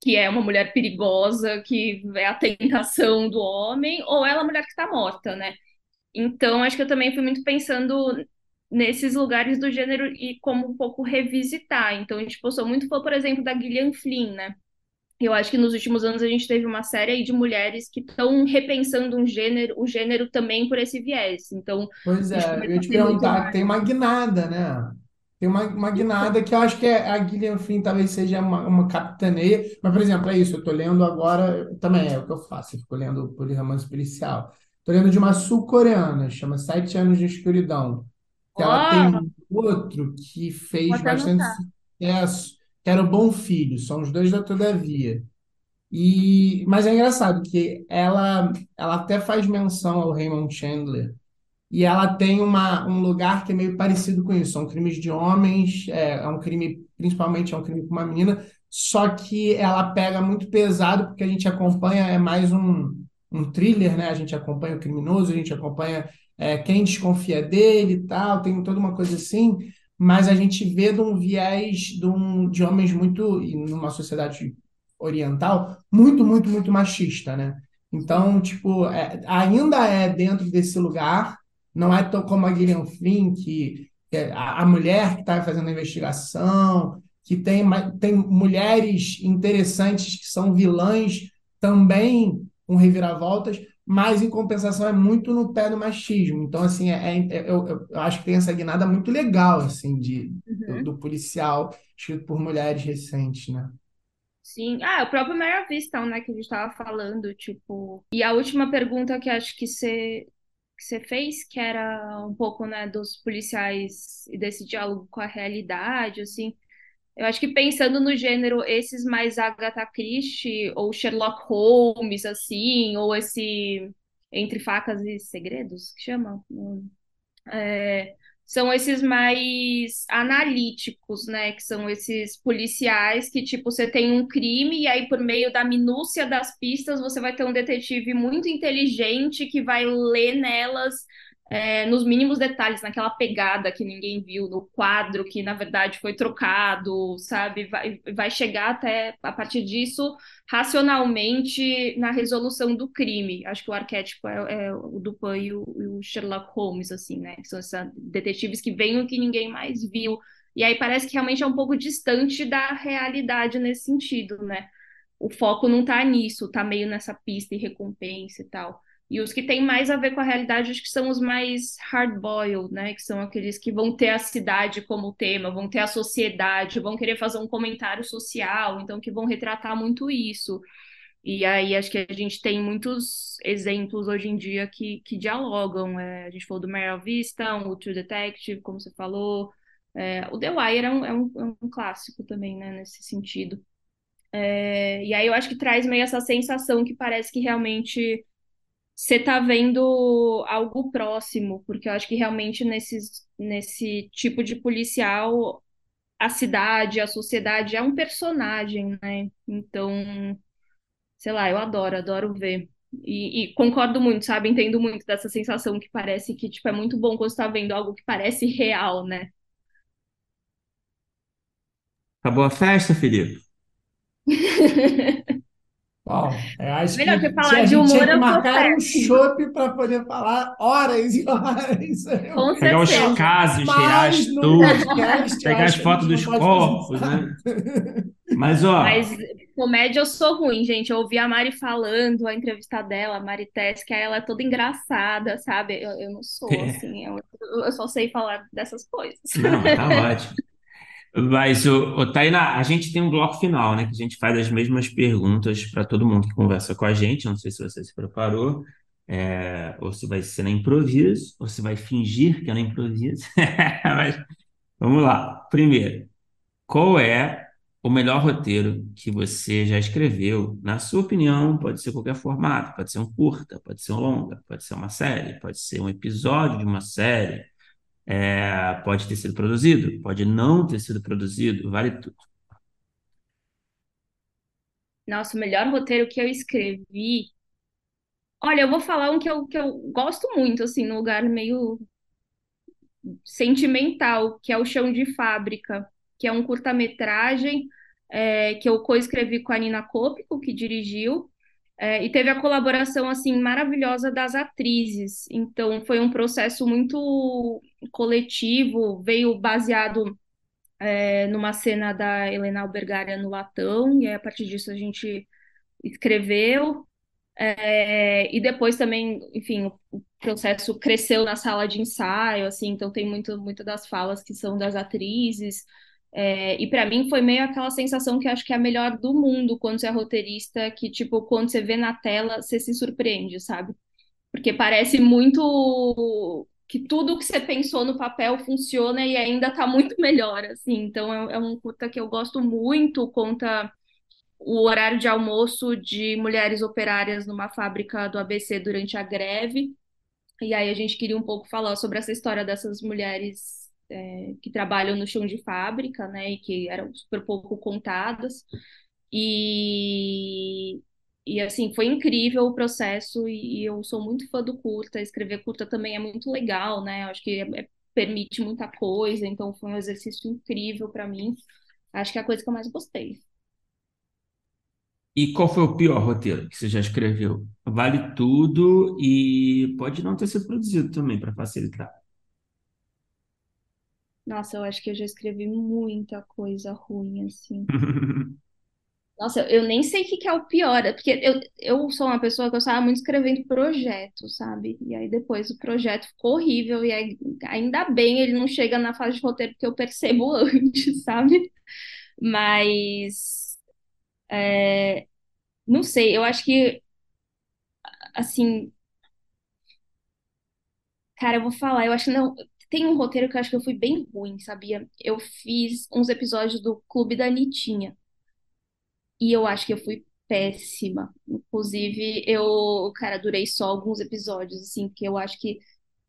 Speaker 3: que é uma mulher perigosa, que é a tentação do homem, ou ela é a mulher que está morta, né? Então, acho que eu também fui muito pensando nesses lugares do gênero e como um pouco revisitar. Então, tipo, eu sou muito por exemplo, da Gillian Flynn, né? Eu acho que nos últimos anos a gente teve uma série aí de mulheres que estão repensando um gênero, o gênero também por esse viés. Então,
Speaker 1: Pois é, eu ia te perguntar, tem uma guinada, né? Tem uma, uma guinada que eu acho que é, a Gillian Flynn talvez seja uma, uma capitaneia, mas, por exemplo, é isso, eu tô lendo agora, também é o que eu faço, eu fico lendo por romance policial. Tô lendo de uma sul-coreana, chama Sete Anos de Escuridão, que ela tem um outro que fez bastante
Speaker 3: anotar.
Speaker 1: sucesso, que era o Bom Filho, são os dois da Todavia. E, mas é engraçado que ela, ela até faz menção ao Raymond Chandler, e ela tem uma, um lugar que é meio parecido com isso. São crimes de homens, é, é um crime, principalmente é um crime com uma menina, só que ela pega muito pesado, porque a gente acompanha, é mais um, um thriller, né? A gente acompanha o criminoso, a gente acompanha é, quem desconfia dele e tal, tem toda uma coisa assim, mas a gente vê de um viés de, um, de homens muito, numa sociedade oriental, muito, muito, muito machista, né? Então, tipo, é, ainda é dentro desse lugar, não é tão como a Gillian Flynn, que, é a, a mulher que está fazendo a investigação, que tem, tem mulheres interessantes que são vilãs também com reviravoltas, mas em compensação é muito no pé do machismo. Então, assim, é, é- eu, eu- eu acho que tem essa guinada muito legal, assim, de, do,
Speaker 3: Uhum.
Speaker 1: do policial escrito por mulheres recentes, né?
Speaker 3: Sim. Ah, o próprio Mare of Easttown, né, que a gente tava falando, tipo. E a última pergunta que acho que você que você fez, que era um pouco, né, dos policiais e desse diálogo com a realidade, assim. Eu acho que pensando no gênero, esses mais Agatha Christie ou Sherlock Holmes, assim, ou esse Entre Facas e Segredos, que chama? É, são esses mais analíticos, né? Que são esses policiais que, tipo, você tem um crime e aí, por meio da minúcia das pistas, você vai ter um detetive muito inteligente que vai ler nelas, é, nos mínimos detalhes, naquela pegada que ninguém viu, no quadro que, na verdade, foi trocado, sabe? Vai, vai chegar até, a partir disso, racionalmente na resolução do crime. Acho que o arquétipo é, é o Dupin e o, e o Sherlock Holmes, assim, né? São esses detetives que veem o que ninguém mais viu. E aí parece que realmente é um pouco distante da realidade nesse sentido, né? O foco não tá nisso, tá meio nessa pista e recompensa e tal. E os que têm mais a ver com a realidade, acho que são os mais hard-boiled, né? Que são aqueles que vão ter a cidade como tema, vão ter a sociedade, vão querer fazer um comentário social, então que vão retratar muito isso. E aí acho que a gente tem muitos exemplos hoje em dia que, que dialogam. É, a gente falou do of Easttown, o True Detective, como você falou. É, o The Wire é um, é um, é um clássico também, né, nesse sentido. É, e aí eu acho que traz meio essa sensação que parece que realmente você tá vendo algo próximo, porque eu acho que realmente nesses, nesse tipo de policial, a cidade, a sociedade é um personagem, né? Então, sei lá, eu adoro, adoro ver. E, e concordo muito, sabe? Entendo muito dessa sensação que parece que, tipo, é muito bom quando você tá vendo algo que parece real, né?
Speaker 4: Acabou a festa, Felipe? (laughs)
Speaker 1: Bom, eu acho
Speaker 3: Melhor que
Speaker 1: que
Speaker 3: falar
Speaker 1: a
Speaker 3: de
Speaker 1: gente tinha
Speaker 3: humor,
Speaker 1: que marcar um chopp para poder falar horas e horas (laughs)
Speaker 3: Com
Speaker 4: Pegar os casos
Speaker 1: podcast, eu
Speaker 4: Pegar as fotos dos corpos, né? Mas, ó,
Speaker 3: Mas comédia eu sou ruim, gente. Eu ouvi a Mari falando, a entrevista dela, a Mari Tess, que ela é toda engraçada, sabe? Eu, eu não sou assim, eu, eu só sei falar dessas coisas.
Speaker 4: não, mas tá (laughs) ótimo. Mas, o, o Tainá, a gente tem um bloco final, né? Que a gente faz as mesmas perguntas para todo mundo que conversa com a gente. Não sei se você se preparou, é, ou se vai ser na improviso, ou se vai fingir que é na improviso. (laughs) Mas vamos lá. Primeiro, qual é o melhor roteiro que você já escreveu? Na sua opinião, pode ser qualquer formato, pode ser um curta, pode ser um longa, pode ser uma série, pode ser um episódio de uma série. É, pode ter sido produzido, pode não ter sido produzido, vale tudo.
Speaker 3: Nossa, o melhor roteiro que eu escrevi. Olha, eu vou falar um que eu, que eu gosto muito, assim, num lugar meio sentimental, que é O Chão de Fábrica, que é um curta-metragem é, que eu coescrevi com a Nina Cópico, que dirigiu, é, e teve a colaboração assim maravilhosa das atrizes. Então foi um processo muito coletivo, veio baseado é, numa cena da Helena Albergaria no Latão, e aí, a partir disso a gente escreveu. É, e depois também, enfim, o processo cresceu na sala de ensaio, assim, então tem muito, muito das falas que são das atrizes. É, e para mim foi meio aquela sensação que acho que é a melhor do mundo quando você é roteirista, que tipo, quando você vê na tela, você se surpreende, sabe? Porque parece muito que tudo que você pensou no papel funciona e ainda tá muito melhor, assim. Então é, é um curta que eu gosto muito, conta o horário de almoço de mulheres operárias numa fábrica do ABC durante a greve. E aí a gente queria um pouco falar sobre essa história dessas mulheres é, que trabalham no chão de fábrica, né, e que eram super pouco contadas. E, e assim, foi incrível o processo e, e eu sou muito fã do curta. Escrever curta também é muito legal, né? Acho que é, é, permite muita coisa, então foi um exercício incrível para mim. Acho que é a coisa que eu mais gostei.
Speaker 4: E qual foi o pior roteiro que você já escreveu? Vale tudo e pode não ter sido produzido também para facilitar.
Speaker 3: Nossa, eu acho que eu já escrevi muita coisa ruim, assim. (laughs) Nossa, eu nem sei o que que é o pior, é porque eu, eu sou uma pessoa que eu estava muito escrevendo projeto, sabe? E aí depois o projeto ficou horrível, e aí, ainda bem ele não chega na fase de roteiro porque eu percebo (laughs) antes, sabe? Mas é, não sei, eu acho que assim, cara, eu vou falar, eu acho que não. Tem um roteiro que eu acho que eu fui bem ruim, sabia? Eu fiz uns episódios do Clube da Anitinha. E eu acho que eu fui péssima. Inclusive, eu, cara, durei só alguns episódios, assim, porque eu acho que,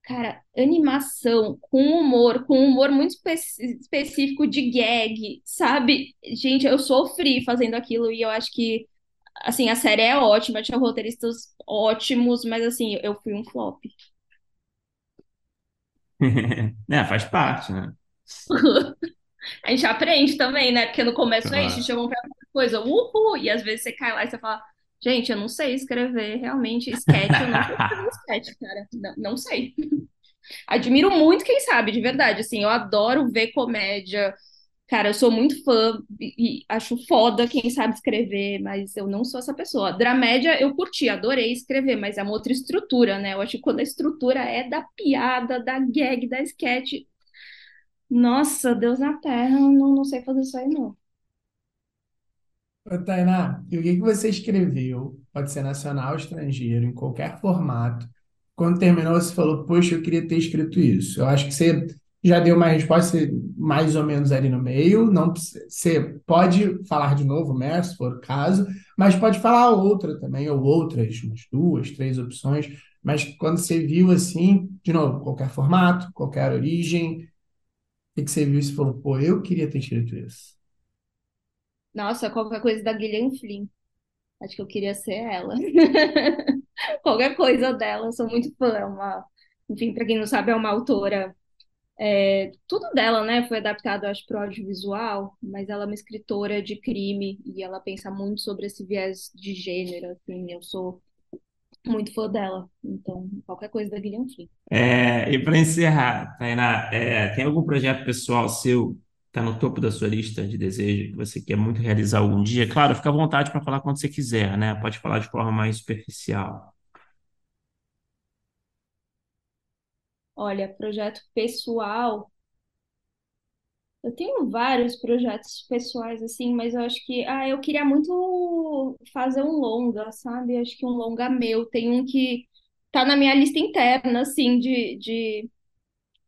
Speaker 3: cara, animação com humor, com humor muito espe específico de gag, sabe? Gente, eu sofri fazendo aquilo e eu acho que, assim, a série é ótima, tinha roteiristas ótimos, mas, assim, eu fui um flop. (laughs)
Speaker 4: É, faz parte, né? (laughs)
Speaker 3: A gente aprende também, né? Porque no começo é isso, chamam pra coisa, uhul, e às vezes você cai lá e você fala, gente, eu não sei escrever realmente sketch, eu não sei escrever (laughs) sketch, cara, não, não sei. (laughs) Admiro muito quem sabe, de verdade, assim, eu adoro ver comédia, cara, eu sou muito fã e acho foda quem sabe escrever, mas eu não sou essa pessoa. Dramédia eu curti, adorei escrever, mas é uma outra estrutura, né? Eu acho que quando a estrutura é da piada, da gag, da sketch, nossa, Deus na Terra, eu não, não sei fazer isso aí, não.
Speaker 1: Ô, Tainá, e o que que você escreveu? Pode ser nacional ou estrangeiro, em qualquer formato. Quando terminou, você falou, poxa, eu queria ter escrito isso. Eu acho que você já deu uma resposta mais ou menos ali no meio. Não, você pode falar de novo, né, se for o caso, mas pode falar outra também, ou outras, umas duas, três opções. Mas quando você viu assim, de novo, qualquer formato, qualquer origem, o que que você viu e você falou, pô, eu queria ter escrito isso.
Speaker 3: Nossa, qualquer coisa da Gillian Flynn. Acho que eu queria ser ela. (laughs) Qualquer coisa dela, eu sou muito fã. É uma, enfim, para quem não sabe, é uma autora. é, tudo dela, né, foi adaptado, acho, para o audiovisual, mas ela é uma escritora de crime e ela pensa muito sobre esse viés de gênero, assim. Eu sou muito fã dela. Então, qualquer coisa da Gillian Flynn.
Speaker 4: É, e para encerrar, Tainá, é, tem algum projeto pessoal seu está no topo da sua lista de desejo que você quer muito realizar algum dia? Claro, fica à vontade para falar quando você quiser, né? Pode falar de forma mais superficial.
Speaker 3: Olha, projeto pessoal. Eu tenho vários projetos pessoais, assim, mas eu acho que, ah, eu queria muito fazer um longa, sabe? Acho que um longa meu. Tem um que tá na minha lista interna, assim, de, de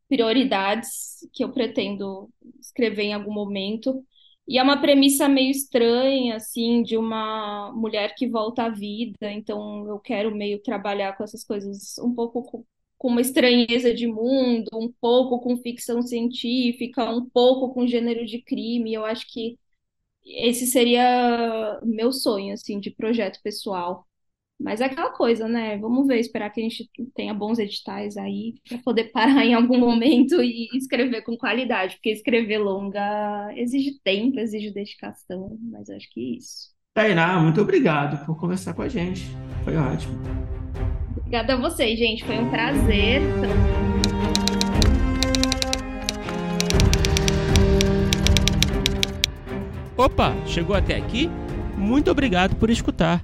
Speaker 3: prioridades que eu pretendo escrever em algum momento. E é uma premissa meio estranha, assim, de uma mulher que volta à vida. Então, eu quero meio trabalhar com essas coisas um pouco com, uma estranheza de mundo, um pouco com ficção científica, um pouco com gênero de crime. Eu acho que esse seria meu sonho, assim, de projeto pessoal. Mas é aquela coisa, né? Vamos ver, esperar que a gente tenha bons editais aí para poder (laughs) parar em algum momento e escrever com qualidade, porque escrever longa exige tempo, exige dedicação, mas acho que é isso.
Speaker 4: Tainá, muito obrigado por conversar com a gente. Foi ótimo.
Speaker 3: Obrigada a vocês, gente. Foi um prazer.
Speaker 4: Opa, chegou até aqui? Muito obrigado por escutar.